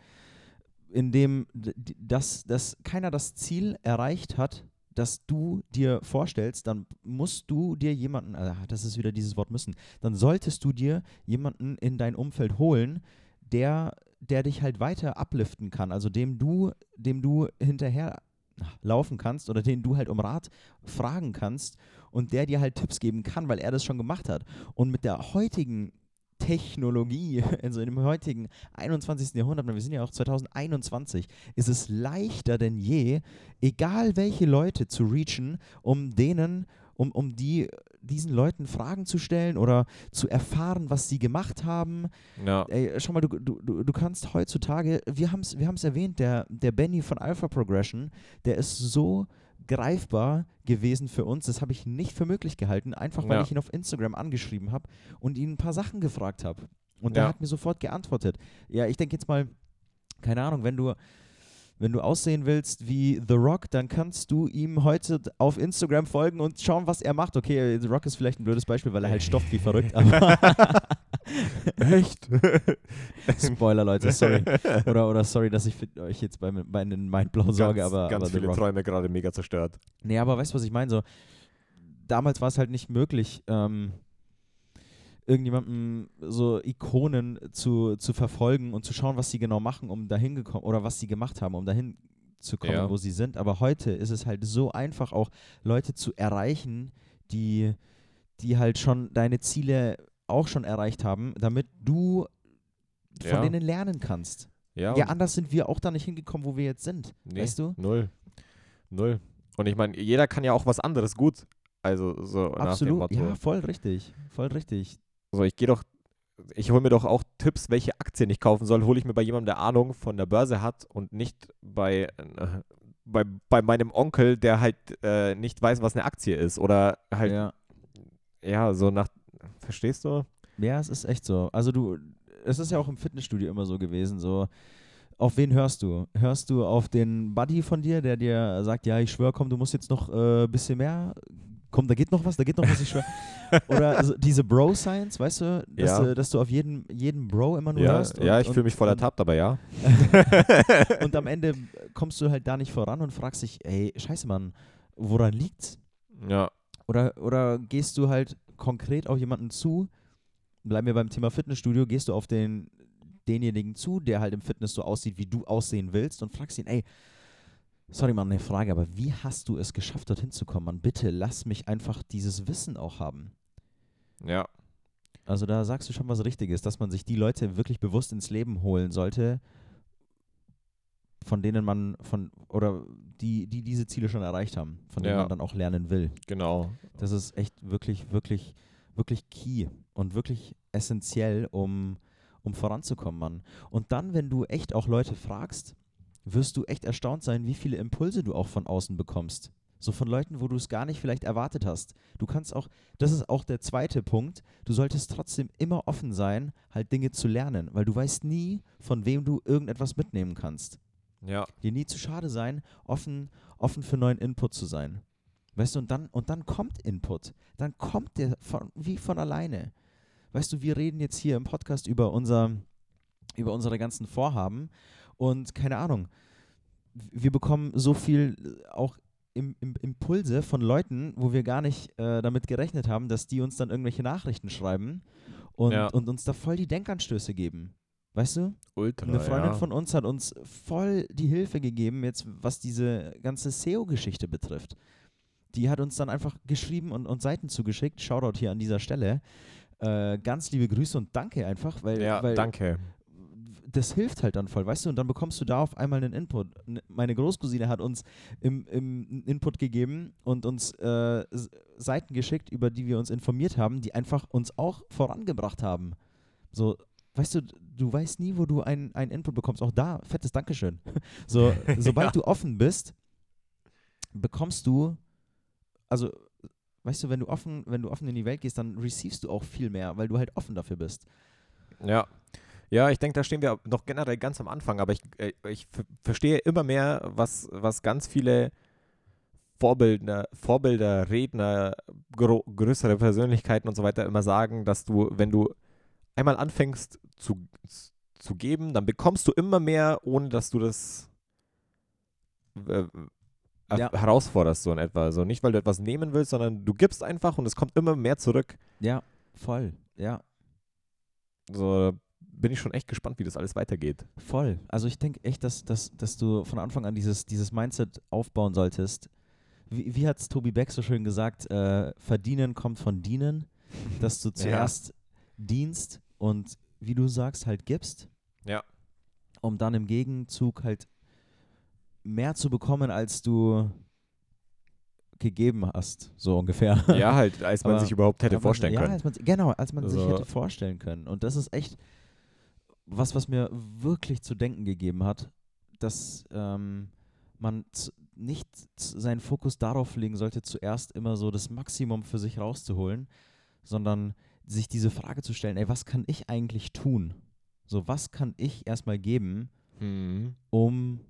in dem das, das keiner das Ziel erreicht hat, das du dir vorstellst, dann musst du dir jemanden, ah, das ist wieder dieses Wort müssen, dann solltest du dir jemanden in dein Umfeld holen, der, der dich halt weiter upliften kann, also dem du, dem du hinterher laufen kannst oder den du halt um Rat fragen kannst und der dir halt Tipps geben kann, weil er das schon gemacht hat. Und mit der heutigen Technologie, [laughs] also dem heutigen 21. Jahrhundert, wir sind ja auch 2021, ist es leichter denn je, egal welche Leute zu reachen, um denen, um, um die, diesen Leuten Fragen zu stellen oder zu erfahren, was sie gemacht haben.
Ja.
Ey, schau mal, du, du, du du kannst heutzutage, wir haben es wir haben's erwähnt, der, der Benny von Alpha Progression, der ist so greifbar gewesen für uns. Das habe ich nicht für möglich gehalten, einfach weil
Ja.
ich ihn auf Instagram angeschrieben habe und ihn ein paar Sachen gefragt habe. Und
Ja.
hat mir sofort geantwortet. Ja, ich denke jetzt mal, keine Ahnung, wenn du, wenn du aussehen willst wie The Rock, dann kannst du ihm heute auf Instagram folgen und schauen, was er macht. Okay, The Rock ist vielleicht ein blödes Beispiel, weil er halt stofft wie verrückt, aber [laughs] [laughs]
Echt? [laughs]
Spoiler, Leute, sorry. [laughs] Oder, oder sorry, dass ich für euch jetzt bei, bei den Mindblow sorge,
ganz,
aber,
ganz
aber
viele. Träume gerade mega zerstört.
Nee, aber weißt du, was ich meine? So, damals war es halt nicht möglich, ähm, irgendjemandem so Ikonen zu, zu verfolgen und zu schauen, was sie genau machen, um dahin gekommen oder was sie gemacht haben, um dahin zu kommen,
Ja.
wo sie sind. Aber heute ist es halt so einfach, auch Leute zu erreichen, die, die halt schon deine Ziele auch schon erreicht haben, damit du von
Ja.
denen lernen kannst.
Ja,
Ja, anders sind wir auch da nicht hingekommen, wo wir jetzt sind.
nee,
Weißt du?
Null. Null. Und ich meine, jeder kann ja auch was anderes gut. Also so nach dem
Absolut. Ja, voll richtig. Voll richtig.
So, ich gehe doch, ich hole mir doch auch Tipps, welche Aktien ich kaufen soll, hole ich mir bei jemandem, der Ahnung von der Börse hat und nicht bei, äh, bei, bei meinem Onkel, der halt äh, nicht weiß, was eine Aktie ist. Oder halt, ja,
Ja.
so nach, verstehst du?
ja, es ist echt so. Also du, es ist ja auch im Fitnessstudio immer so gewesen, so. Auf wen hörst du? Hörst du auf den Buddy von dir, der dir sagt, ja, ich schwöre, komm, du musst jetzt noch ein äh, bisschen mehr. Komm, da geht noch was, da geht noch was, ich schwöre. [laughs] Oder so diese Bro-Science, weißt du, dass,
Ja.
du, dass du auf jeden, jeden Bro immer nur
Ja,
hörst.
ja
und-
ich fühle mich voll ertappt, aber ja. [laughs]
und am Ende kommst du halt da nicht voran und fragst dich, ey, scheiße, Mann, woran liegt's?
Ja,
Oder, oder gehst du halt konkret auf jemanden zu, bleiben wir beim Thema Fitnessstudio, gehst du auf den, denjenigen zu, der halt im Fitness so aussieht, wie du aussehen willst und fragst ihn, ey, sorry Mann, eine Frage, aber wie hast du es geschafft, dorthin zu kommen? Mann, bitte lass mich einfach dieses Wissen auch haben.
ja,
Also da sagst du schon was Richtiges, dass man sich die Leute wirklich bewusst ins Leben holen sollte, von denen man von oder die, die diese Ziele schon erreicht haben, von denen
Ja.
man dann auch lernen will.
genau.
Das ist echt wirklich, wirklich, wirklich key und wirklich essentiell, um, um voranzukommen, Mann. Und dann, wenn du echt auch Leute fragst, wirst du echt erstaunt sein, wie viele Impulse du auch von außen bekommst. So von Leuten, wo du es gar nicht vielleicht erwartet hast. Du kannst auch, das ist auch der zweite Punkt, du solltest trotzdem immer offen sein, halt Dinge zu lernen, weil du weißt nie, von wem du irgendetwas mitnehmen kannst
Ja,
dir nie zu schade sein, offen, offen für neuen Input zu sein. Weißt du, und dann, und dann kommt Input. Dann kommt der von, wie von alleine. Weißt du, wir reden jetzt hier im Podcast über, unser, über unsere ganzen Vorhaben und keine Ahnung, wir bekommen so viel äh, auch im, im Impulse von Leuten, wo wir gar nicht äh, damit gerechnet haben, dass die uns dann irgendwelche Nachrichten schreiben und,
Ja.
und uns da voll die Denkanstöße geben. Weißt du?
ultra.
Eine Freundin
ja.
von uns hat uns voll die Hilfe gegeben, jetzt was diese ganze SEO-Geschichte betrifft. Die hat uns dann einfach geschrieben und, und Seiten zugeschickt. Shoutout hier an dieser Stelle. Äh, ganz liebe Grüße und danke einfach, weil,
Ja,
weil
danke.
das hilft halt dann voll, weißt du? Und dann bekommst du da auf einmal einen Input. N- Meine Großcousine hat uns im, im einen Input gegeben und uns äh, Seiten geschickt, über die wir uns informiert haben, die einfach uns auch vorangebracht haben. So, weißt du, du weißt nie, wo du einen Input bekommst. Auch da, fettes Dankeschön. [laughs] So, [laughs] sobald
Ja.
du offen bist, bekommst du, also, weißt du, wenn du offen, wenn du offen in die Welt gehst, dann receivst du auch viel mehr, weil du halt offen dafür bist.
Ja. Ja, ich denke, da stehen wir noch generell ganz am Anfang, aber ich, äh, ich ver- verstehe immer mehr, was, was ganz viele Vorbilder, Vorbilder, Redner, größere Persönlichkeiten und so weiter immer sagen, dass du, wenn du einmal anfängst zu, zu geben, dann bekommst du immer mehr, ohne dass du das äh,
Ja.
herausforderst, so in etwa. Also nicht, weil du etwas nehmen willst, sondern du gibst einfach und es kommt immer mehr zurück.
Ja, voll. Ja,
So, da bin ich schon echt gespannt, wie das alles weitergeht.
Voll. Also ich denke echt, dass, dass, dass du von Anfang an dieses, dieses Mindset aufbauen solltest. Wie, wie hat es Tobi Beck so schön gesagt? Äh, verdienen kommt von dienen. Dass du [laughs]
Ja.
zuerst dienst und wie du sagst, halt gibst.
Ja.
Um dann im Gegenzug halt mehr zu bekommen, als du gegeben hast, so ungefähr. [laughs]
Ja, halt, als man
Aber-
sich überhaupt hätte vorstellen
ja,
können.
Als man, genau, als man sich
Also-
hätte vorstellen können. Und das ist echt was, was mir wirklich zu denken gegeben hat, dass ähm, man nicht seinen Fokus darauf legen sollte, zuerst immer so das Maximum für sich rauszuholen, sondern sich diese Frage zu stellen, ey, was kann ich eigentlich tun? So, was kann ich erstmal geben,
Mhm.
um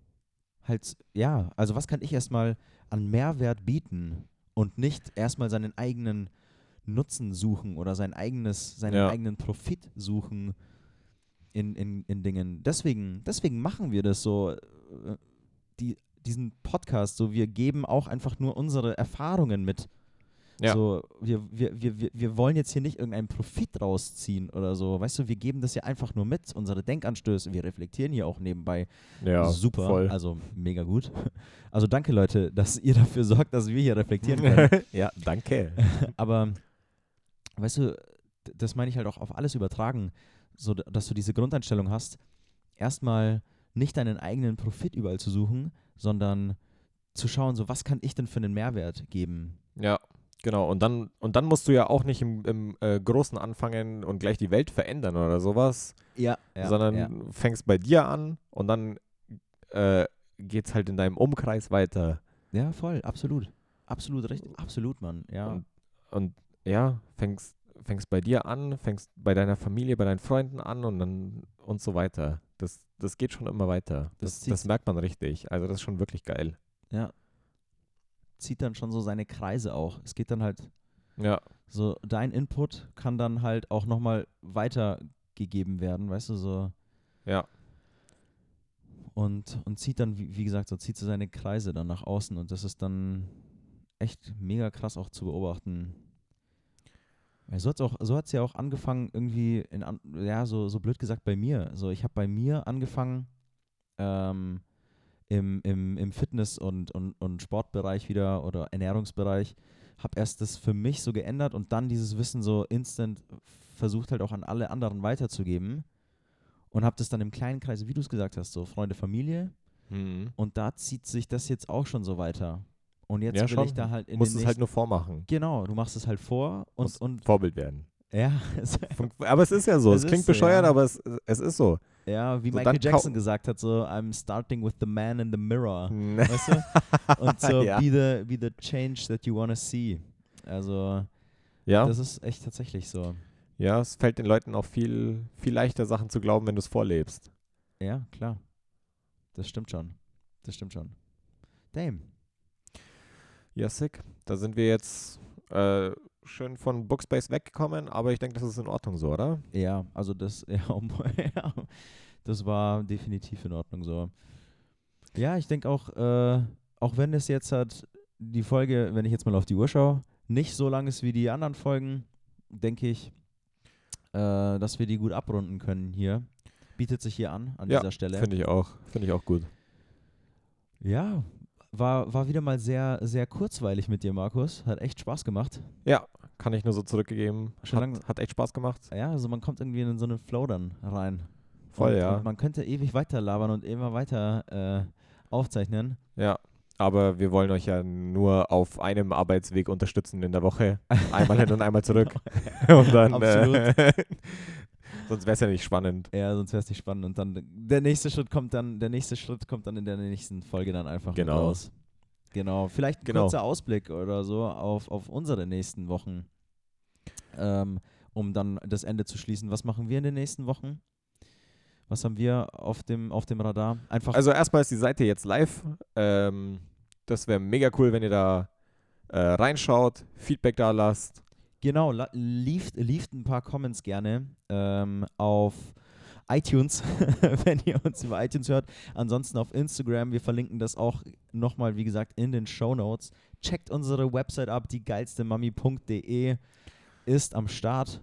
halt, ja, also was kann ich erstmal an Mehrwert bieten und nicht erstmal seinen eigenen Nutzen suchen oder sein eigenes, seinen
Ja.
eigenen Profit suchen in, in, in Dingen. Deswegen, deswegen machen wir das so, äh, die, diesen Podcast, so wir geben auch einfach nur unsere Erfahrungen mit.
Ja.
So, wir, wir, wir, wir, wollen jetzt hier nicht irgendeinen Profit rausziehen oder so. Weißt du, wir geben das ja einfach nur mit, unsere Denkanstöße. Wir reflektieren hier auch nebenbei
Ja,
super,
Voll.
also mega gut. [laughs] Also danke Leute, dass ihr dafür sorgt, dass wir hier reflektieren können. [laughs]
ja, danke. [laughs]
Aber weißt du, das meine ich halt auch auf alles übertragen, so dass du diese Grundeinstellung hast, erstmal nicht deinen eigenen Profit überall zu suchen, sondern zu schauen, so was kann ich denn für einen Mehrwert geben?
Ja, genau. Und dann, und dann musst du ja auch nicht im, im äh, Großen anfangen und gleich die Welt verändern oder sowas,
Ja,
sondern
ja.
fängst bei dir an und dann äh, geht es halt in deinem Umkreis weiter.
ja, voll, absolut. Absolut richtig, absolut, Mann. Ja.
Und, und ja, fängst, fängst bei dir an, fängst bei deiner Familie, bei deinen Freunden an und dann und so weiter. Das, das geht schon immer weiter.
Das
Das, das merkt man richtig. Also das ist schon wirklich geil.
ja. Zieht dann schon so seine Kreise auch. Es geht dann halt
Ja,
so dein Input kann dann halt auch nochmal weitergegeben werden, weißt du, so
ja,
und, und zieht dann, wie, wie gesagt, so zieht so seine Kreise dann nach außen und das ist dann echt mega krass auch zu beobachten. Weil so hat es auch, so hat's ja auch angefangen, irgendwie in ja, so, so blöd gesagt bei mir. So, ich habe bei mir angefangen, ähm, im, im, im Fitness- und, und, und Sportbereich wieder oder Ernährungsbereich, habe erst das für mich so geändert und dann dieses Wissen so instant versucht halt auch an alle anderen weiterzugeben und habe das dann im kleinen Kreis, wie du es gesagt hast, so Freunde, Familie
mhm.
und da zieht sich das jetzt auch schon so weiter. Und jetzt
Ja,
will
schon.
ich da halt in
musst
den
es halt nur vormachen.
genau, du machst es halt vor und,
Musst
und
Vorbild werden.
Ja,
Aber es ist ja so.
Es
Es, klingt
ist so,
bescheuert,
ja.
aber es, es ist so.
ja, wie
So,
Michael Jackson gesagt hat, so I'm starting with the man in the mirror. [laughs] Weißt du? Und so [laughs]
ja.
be, the, be the change that you wanna see. Also,
ja.
das ist echt tatsächlich so.
ja, es fällt den Leuten auch viel, viel leichter, Sachen zu glauben, wenn du es vorlebst.
Ja, klar. Das stimmt schon. Das stimmt schon. Damn.
Ja, sick. Da sind wir jetzt äh, schön von Bookspace weggekommen, aber ich denke, das ist in Ordnung so, oder?
Ja, also das, [laughs] ja, ja, das war definitiv in Ordnung so. Ja, ich denke auch, äh, auch wenn es jetzt hat, die Folge, wenn ich jetzt mal auf die Uhr schaue, nicht so lang ist wie die anderen Folgen, denke ich, äh, dass wir die gut abrunden können hier. Bietet sich hier an, an
Ja,
dieser Stelle.
Finde ich auch. Finde ich auch gut.
Ja, war, war wieder mal sehr, sehr kurzweilig mit dir, Markus. Hat echt Spaß gemacht.
Ja, kann ich nur so zurückgegeben. Hat, hat echt Spaß gemacht.
Ja, also man kommt irgendwie in so einen Flow dann rein.
Voll,
und,
ja.
Und man könnte ewig weiter labern und immer weiter äh, aufzeichnen.
Ja, aber wir wollen euch ja nur auf einem Arbeitsweg unterstützen in der Woche. [laughs] Einmal hin und einmal zurück. [laughs] und dann. Äh, [laughs] sonst wäre es ja nicht spannend.
Ja, sonst wäre es nicht spannend. Und dann der nächste Schritt kommt dann, der nächste Schritt kommt dann in der nächsten Folge dann einfach
Genau.
raus. Genau. Vielleicht ein
Genau.
kurzer Ausblick oder so auf, auf unsere nächsten Wochen. Ähm, um dann das Ende zu schließen. Was machen wir in den nächsten Wochen? Was haben wir auf dem, auf dem Radar? Einfach
Also erstmal ist die Seite jetzt live. Ähm, das wäre mega cool, wenn ihr da äh, reinschaut, Feedback da lasst.
Genau, lieft, lieft ein paar Comments gerne ähm, auf iTunes, [laughs] wenn ihr uns über iTunes hört. Ansonsten auf Instagram. Wir verlinken das auch nochmal, wie gesagt, in den Show Notes. Checkt unsere Website ab, die geilstemami.de ist am Start.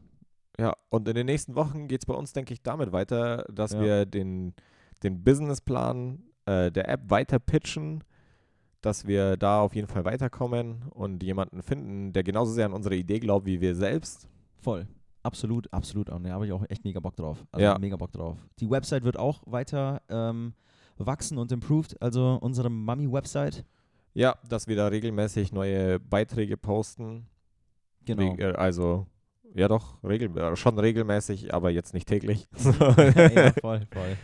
Ja, und in den nächsten Wochen geht es bei uns, denke ich, damit weiter, dass
Ja.
wir den, den Businessplan äh, der App weiter pitchen, dass wir da auf jeden Fall weiterkommen und jemanden finden, der genauso sehr an unsere Idee glaubt wie wir selbst.
Voll. Absolut, absolut. Und da habe ich auch echt mega Bock drauf. Also
Ja.
mega Bock drauf. Die Website wird auch weiter ähm, wachsen und improved. Also unsere Mami-Website.
Ja, dass wir da regelmäßig neue Beiträge posten.
Genau.
Wegen, äh, also, ja doch, regel, äh, schon regelmäßig, aber jetzt nicht täglich. [laughs]
ja, voll, voll.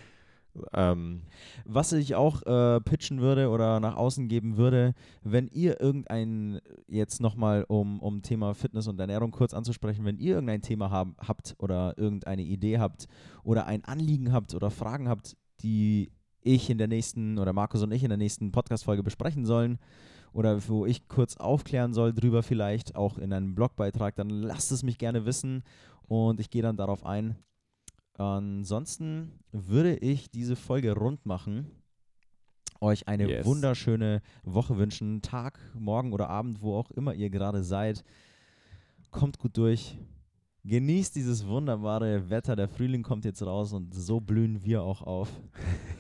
Ähm,
Was ich auch äh, pitchen würde oder nach außen geben würde, wenn ihr irgendein, jetzt nochmal um, um Thema Fitness und Ernährung kurz anzusprechen, wenn ihr irgendein Thema haben, habt oder irgendeine Idee habt oder ein Anliegen habt oder Fragen habt, die ich in der nächsten oder Markus und ich in der nächsten Podcast-Folge besprechen sollen oder wo ich kurz aufklären soll drüber vielleicht, auch in einem Blogbeitrag, dann lasst es mich gerne wissen und ich gehe dann darauf ein. Ansonsten würde ich diese Folge rund machen, euch eine
Yes.
wunderschöne Woche wünschen, Tag, Morgen oder Abend, wo auch immer ihr gerade seid. Kommt gut durch. Genießt dieses wunderbare Wetter. Der Frühling kommt jetzt raus und so blühen wir auch auf.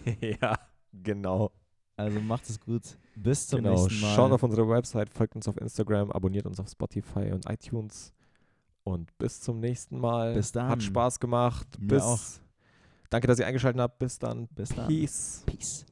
[laughs]
ja, genau.
Also macht es gut. Bis zum
genau.
nächsten Mal.
Schaut auf unsere Website, folgt uns auf Instagram, abonniert uns auf Spotify und iTunes. Und bis zum nächsten Mal.
Bis dann.
Hat Spaß gemacht.
Mir
bis.
auch.
Danke, dass ihr eingeschaltet habt. Bis dann.
Bis dann.
Peace.
Peace.